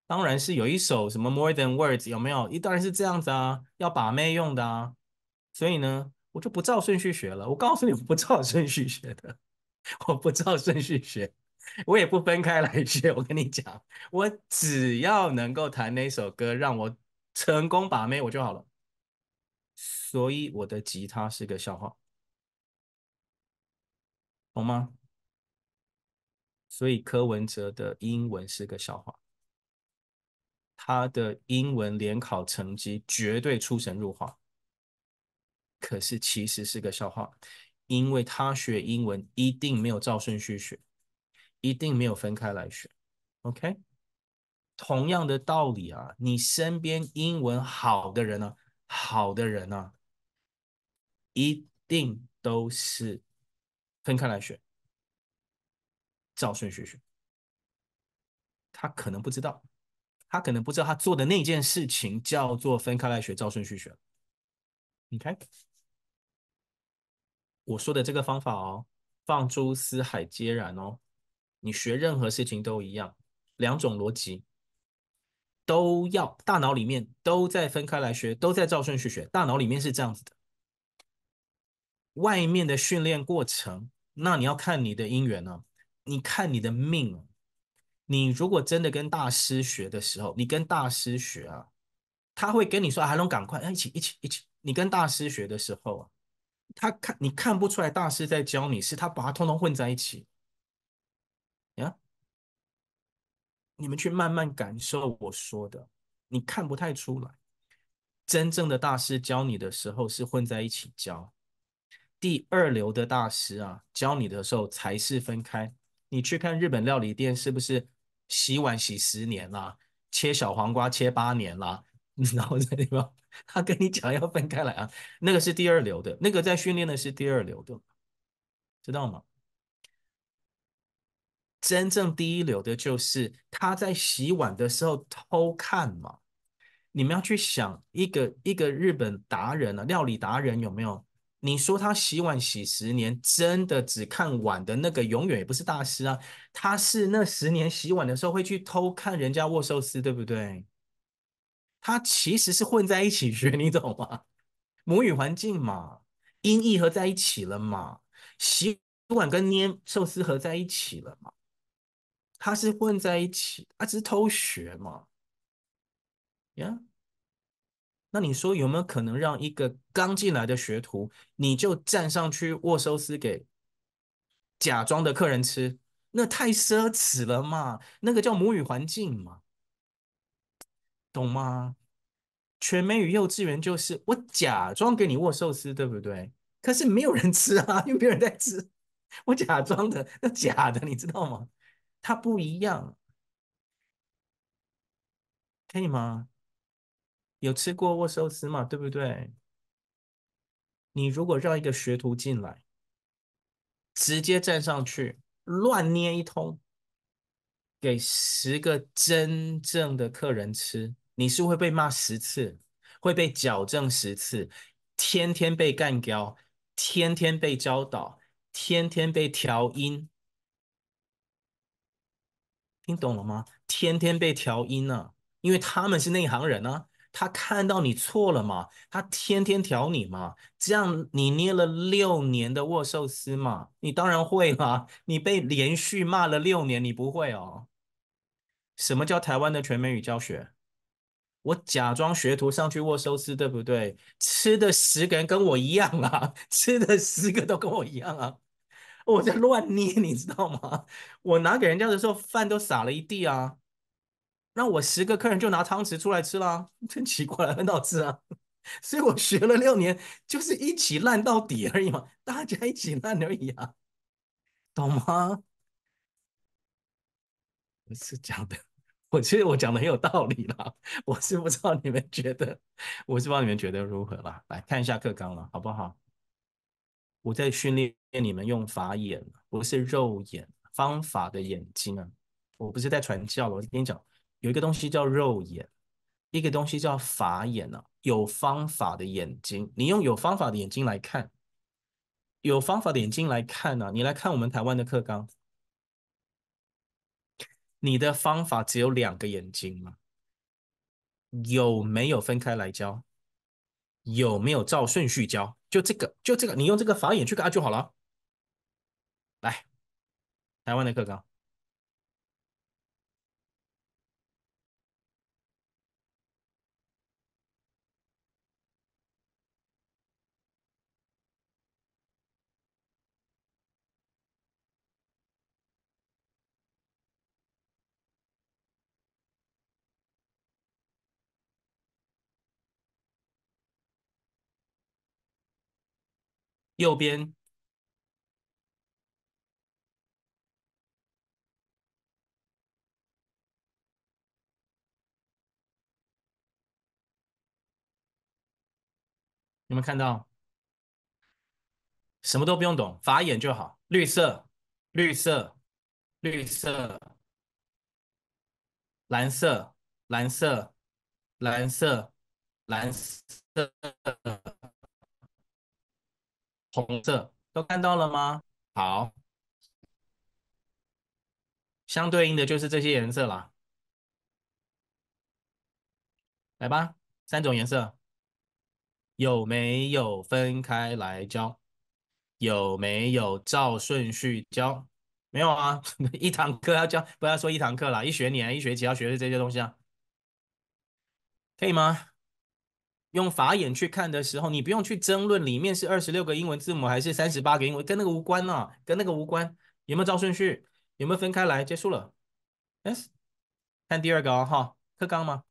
当然是有一首什么 More Than Words，有没有？一当然是这样子啊，要把妹用的啊。所以呢，我就不照顺序学了。我告诉你，我不照顺序学的，我不照顺序学，我也不分开来学。我跟你讲，我只要能够弹那首歌，让我成功把妹，我就好了。所以我的吉他是个笑话，懂吗？所以柯文哲的英文是个笑话，他的英文联考成绩绝对出神入化，可是其实是个笑话，因为他学英文一定没有照顺序学，一定没有分开来学。OK，同样的道理啊，你身边英文好的人呢、啊？好的人啊，一定都是分开来学，照顺序学。他可能不知道，他可能不知道他做的那件事情叫做分开来学，照顺序学。你看，我说的这个方法哦，放诸四海皆然哦。你学任何事情都一样，两种逻辑。都要大脑里面都在分开来学，都在照顺序学。大脑里面是这样子的，外面的训练过程，那你要看你的因缘呢、你看你的命、你如果真的跟大师学的时候，你跟大师学啊，他会跟你说：“还能赶快，一起一起一起。”你跟大师学的时候啊，他看你看不出来大师在教你，是他把它通通混在一起呀。你们去慢慢感受我说的，你看不太出来。真正的大师教你的时候是混在一起教，第二流的大师啊，教你的时候才是分开。你去看日本料理店，是不是洗碗洗十年啦，切小黄瓜切八年啦？然后在地方他跟你讲要分开来啊，那个是第二流的，那个在训练的是第二流的，知道吗？真正第一流的就是他在洗碗的时候偷看嘛。你们要去想一个一个日本达人啊，料理达人有没有？你说他洗碗洗十年，真的只看碗的那个永远也不是大师啊。他是那十年洗碗的时候会去偷看人家握寿司，对不对？他其实是混在一起学，你懂吗？母语环境嘛，音译合在一起了嘛，洗碗跟捏寿司合在一起了嘛。他是混在一起，他只是偷学嘛，呀？那你说有没有可能让一个刚进来的学徒，你就站上去握寿司给假装的客人吃？那太奢侈了嘛，那个叫母语环境嘛。懂吗？全美语幼稚园就是我假装给你握寿司，对不对？可是没有人吃啊，因为没有人在吃。我假装的，那假的，你知道吗？它不一样，可以吗？有吃过握寿司吗？对不对？你如果让一个学徒进来，直接站上去乱捏一通，给十个真正的客人吃，你是会被骂十次，会被矫正十次，天天被干掉，天天被教导，天天被调音，听懂了吗？天天被调音呢、啊，因为他们是内行人啊。他看到你错了嘛？他天天调你嘛？这样你捏了六年的握寿司嘛？你当然会啦！你被连续骂了六年，你不会哦？什么叫台湾的全美语教学？我假装学徒上去握寿司，对不对？吃的十个人跟我一样啊！吃的十个都跟我一样啊！我在乱捏，你知道吗？我拿给人家的时候，饭都撒了一地啊！那我十个客人就拿汤匙出来吃了，真奇怪，很好吃啊！所以我学了六年，就是一起烂到底而已嘛，大家一起烂而已啊，懂吗？我是讲的，我觉得我讲的很有道理啦。我是不知道你们觉得，我是不知道你们觉得如何啦。来看一下课纲了，好不好？我在训练你们用法眼，不是肉眼，方法的眼睛啊！我不是在传教了，我跟你讲。有一个东西叫肉眼，一个东西叫法眼、啊。有方法的眼睛，你用有方法的眼睛来看，有方法的眼睛来看呢、啊。你来看我们台湾的课纲，你的方法只有两个眼睛吗？有没有分开来教？有没有照顺序教？就这个，就这个，你用这个法眼去看就好了。来，台湾的课纲。右边，有没有看到？什么都不用懂，法眼就好。绿色，绿色，绿色，蓝色，蓝色，蓝色，蓝色。红色都看到了吗？好，相对应的就是这些颜色啦。来吧，三种颜色，有没有分开来教？有没有照顺序教？没有啊，一堂课要教，不要说一堂课啦，一学年、一学期要学的这些东西啊，可以吗？用法眼去看的时候，你不用去争论里面是二十六个英文字母还是三十八个英文，跟那个无关啊，跟那个无关。有没有照顺序？有没有分开来？结束了。Yes，看第二个哦，哈，课纲吗？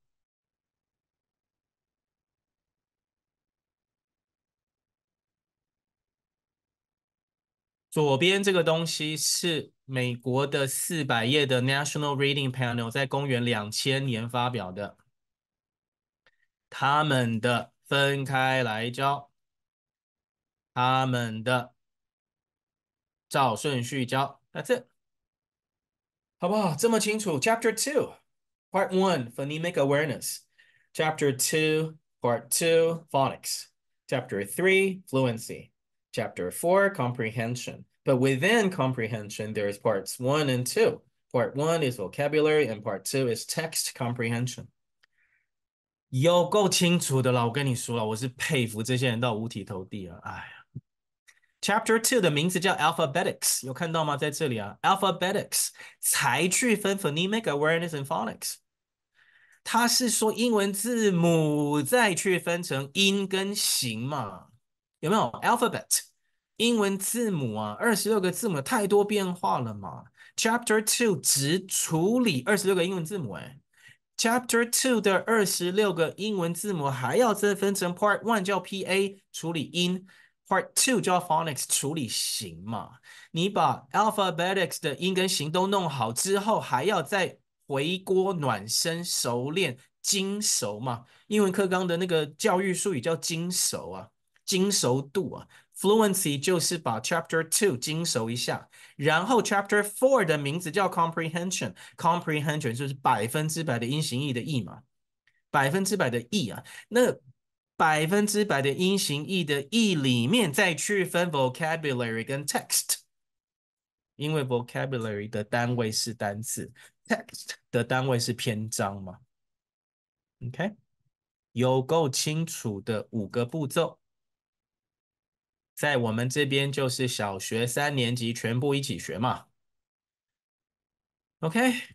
左边这个东西是美国的四百页的 National Reading Panel，在公元两千年发表的。他们的分开来教，他们的照顺序教，That's it，好不好？这么清楚。Chapter Two, Part One, Phonemic Awareness. Chapter Two, Part Two, Phonics. Chapter Three, Fluency. Chapter Four, Comprehension. But within comprehension, there is parts one and two. Part one is vocabulary, and part two is text comprehension. 有够清楚的了，我跟你说了，我是佩服这些人到五体投地啊！哎呀，Chapter Two 的名字叫 Alphabetics，有看到吗？在这里啊，Alphabetics 才去分 Phonemic Awareness and Phonics，它是说英文字母再去分成音跟形嘛？有没有？Alphabet 英文字母啊，二十六个字母太多变化了嘛？Chapter Two 只处理二十六个英文字母，哎。Chapter Two 的二十六个英文字母还要再分成 Part One 叫 PA 处理音，Part Two 叫 Phonics 处理形嘛。你把 Alphabetics 的音跟形都弄好之后，还要再回锅暖身熟练精熟嘛。英文课纲的那个教育术语叫精熟啊，精熟度啊。Fluency 就是把 Chapter Two 精熟一下，然后 Chapter Four 的名字叫 Comprehension，Comprehension 就是百分之百的音形义的义嘛，百分之百的义啊，那百分之百的音形义的义里面再去分 Vocabulary 跟 Text，因为 Vocabulary 的单位是单词，Text 的单位是篇章嘛，OK，有够清楚的五个步骤。在我们这边就是小学三年级全部一起学嘛，OK。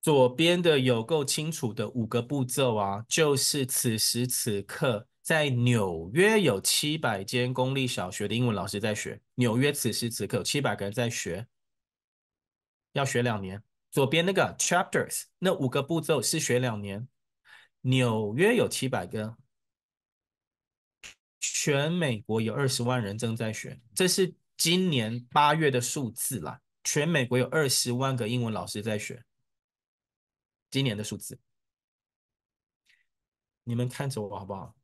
左边的有够清楚的五个步骤啊，就是此时此刻在纽约有七百间公立小学的英文老师在学，纽约此时此刻有七百个人在学，要学两年。左边那个 chapters 那五个步骤是学两年。纽约有七百个，全美国有二十万人正在学，这是今年八月的数字啦。全美国有二十万个英文老师在学，今年的数字。你们看着我好不好？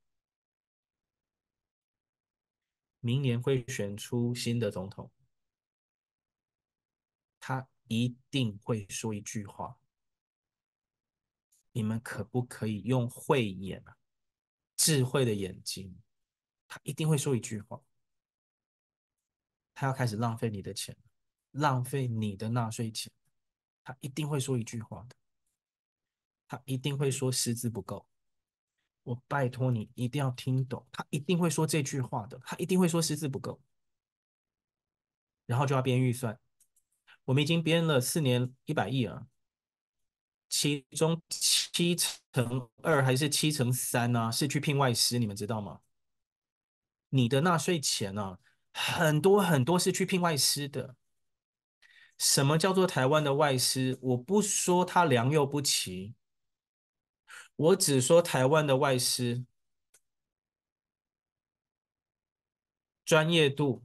明年会选出新的总统，他一定会说一句话。你们可不可以用慧眼啊？智慧的眼睛，他一定会说一句话。他要开始浪费你的钱，浪费你的纳税钱。他一定会说一句话的。他一定会说师资不够。我拜托你一定要听懂，他一定会说这句话的。他一定会说师资不够，然后就要编预算。我们已经编了四年一百亿啊。其中七成二还是七成三呢？是去聘外师，你们知道吗？你的纳税钱呢？很多很多是去聘外师的。什么叫做台湾的外师？我不说他良莠不齐，我只说台湾的外师专业度，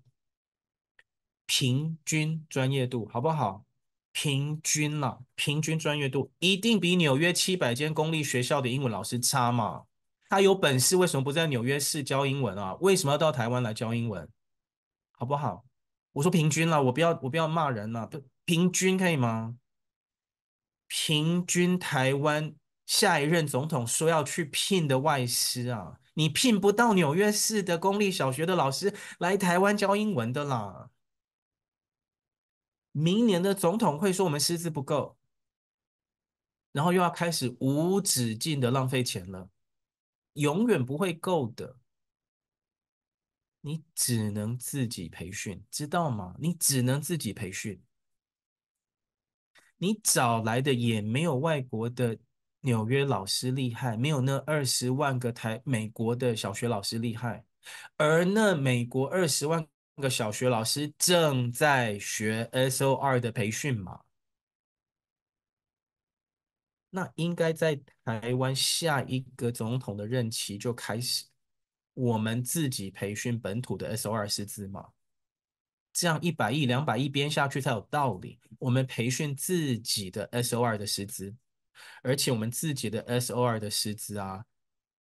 平均专业度好不好？平均了、啊，平均专业度一定比纽约七百间公立学校的英文老师差嘛？他有本事为什么不在纽约市教英文啊？为什么要到台湾来教英文？好不好？我说平均了，我不要我不要骂人了，平均可以吗？平均台湾下一任总统说要去聘的外师啊，你聘不到纽约市的公立小学的老师来台湾教英文的啦。明年的总统会说我们师资不够，然后又要开始无止境的浪费钱了，永远不会够的。你只能自己培训，知道吗？你只能自己培训。你找来的也没有外国的纽约老师厉害，没有那二十万个台美国的小学老师厉害，而那美国二十万。那个小学老师正在学 SOR 的培训嘛？那应该在台湾下一个总统的任期就开始，我们自己培训本土的 SOR 师资嘛？这样一百亿、两百亿编下去才有道理。我们培训自己的 SOR 的师资，而且我们自己的 SOR 的师资啊。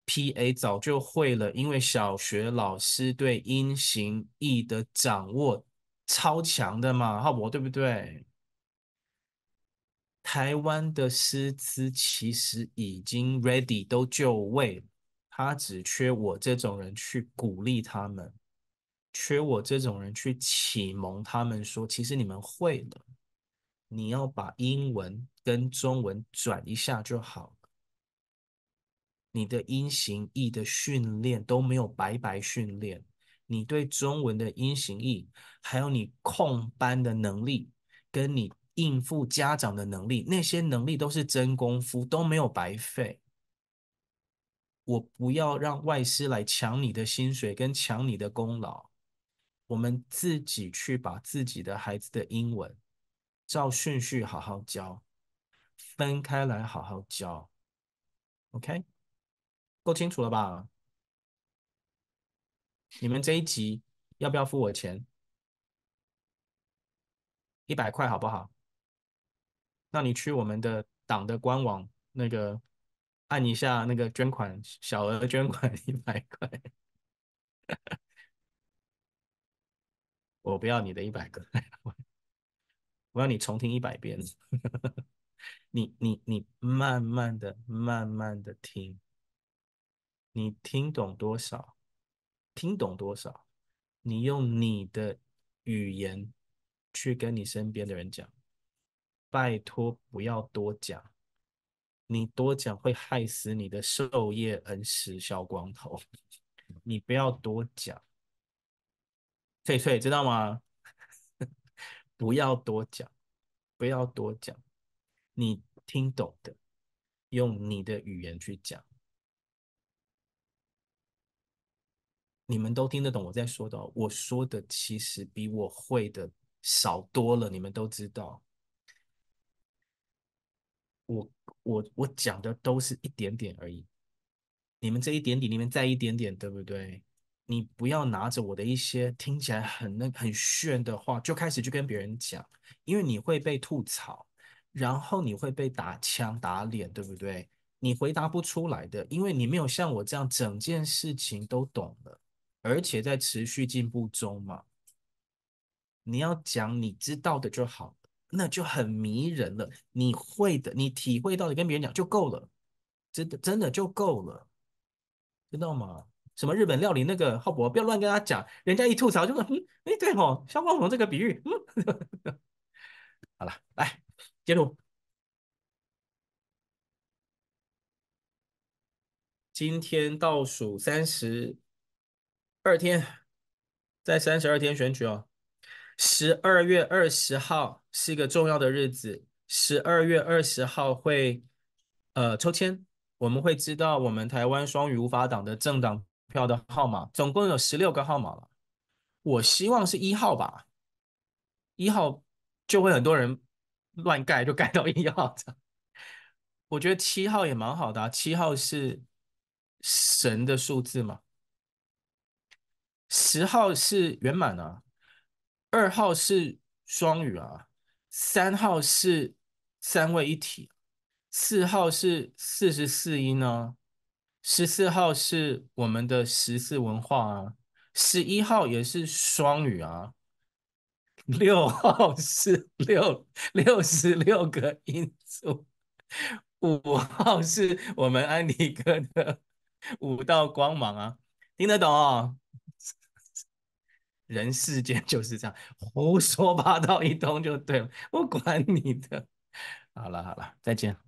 PA 早就会了，因为小学老师对音形义的掌握超强的嘛，浩博，对不对？台湾的师资其实已经 ready 都就位，他只缺我这种人去鼓励他们，缺我这种人去启蒙他们，说其实你们会了，你要把英文跟中文转一下就好。你的音形义的训练都没有白白训练，你对中文的音形义，还有你控班的能力，跟你应付家长的能力，那些能力都是真功夫，都没有白费。我不要让外师来抢你的薪水跟抢你的功劳，我们自己去把自己的孩子的英文照顺序好好教，分开来好好教。OK，够清楚了吧？你们这一集要不要付我钱？一百块好不好？那你去我们的党的官网那个按一下那个捐款，小额捐款 一百块。我不要你的一百个，我要你重听一百遍。你你你慢慢的、慢慢的听，你听懂多少？听懂多少？你用你的语言去跟你身边的人讲。拜托不要多讲，你多讲会害死你的授业恩师小光头。你不要多讲。翠翠知道吗？不要多讲，不要多讲。你听懂的，用你的语言去讲。你们都听得懂我在说的，我说的其实比我会的少多了。你们都知道，我我我讲的都是一点点而已。你们这一点点里面再一点点，对不对？你不要拿着我的一些听起来很那很炫的话，就开始去跟别人讲，因为你会被吐槽，然后你会被打枪打脸，对不对？你回答不出来的，因为你没有像我这样整件事情都懂了，而且在持续进步中嘛。你要讲你知道的就好，那就很迷人了。你会的，你体会到的，跟别人讲就够了，真的真的就够了，知道吗？什么日本料理那个浩博，不要乱跟他讲，人家一吐槽就说，嗯，哎，对哦，小光头这个比喻，嗯，好了，来接录。今天倒数三十二天，在三十二天选举哦。十二月二十号是一个重要的日子，十二月二十号会呃抽签，我们会知道我们台湾双语无法党的政党。票的号码总共有十六个号码了，我希望是一号吧，一号就会很多人乱盖，就盖到一号。我觉得七号也蛮好的啊，七号是神的数字嘛，十号是圆满啊，二号是双语啊，三号是三位一体，四号是四十四音呢。十四号是我们的十四文化啊，十一号也是双语啊，六号是六六十六个音素，五号是我们安迪哥的五道光芒啊，听得懂哦？人世间 就是这样，胡说八道一通就对了，我管你的。好了好了，再见。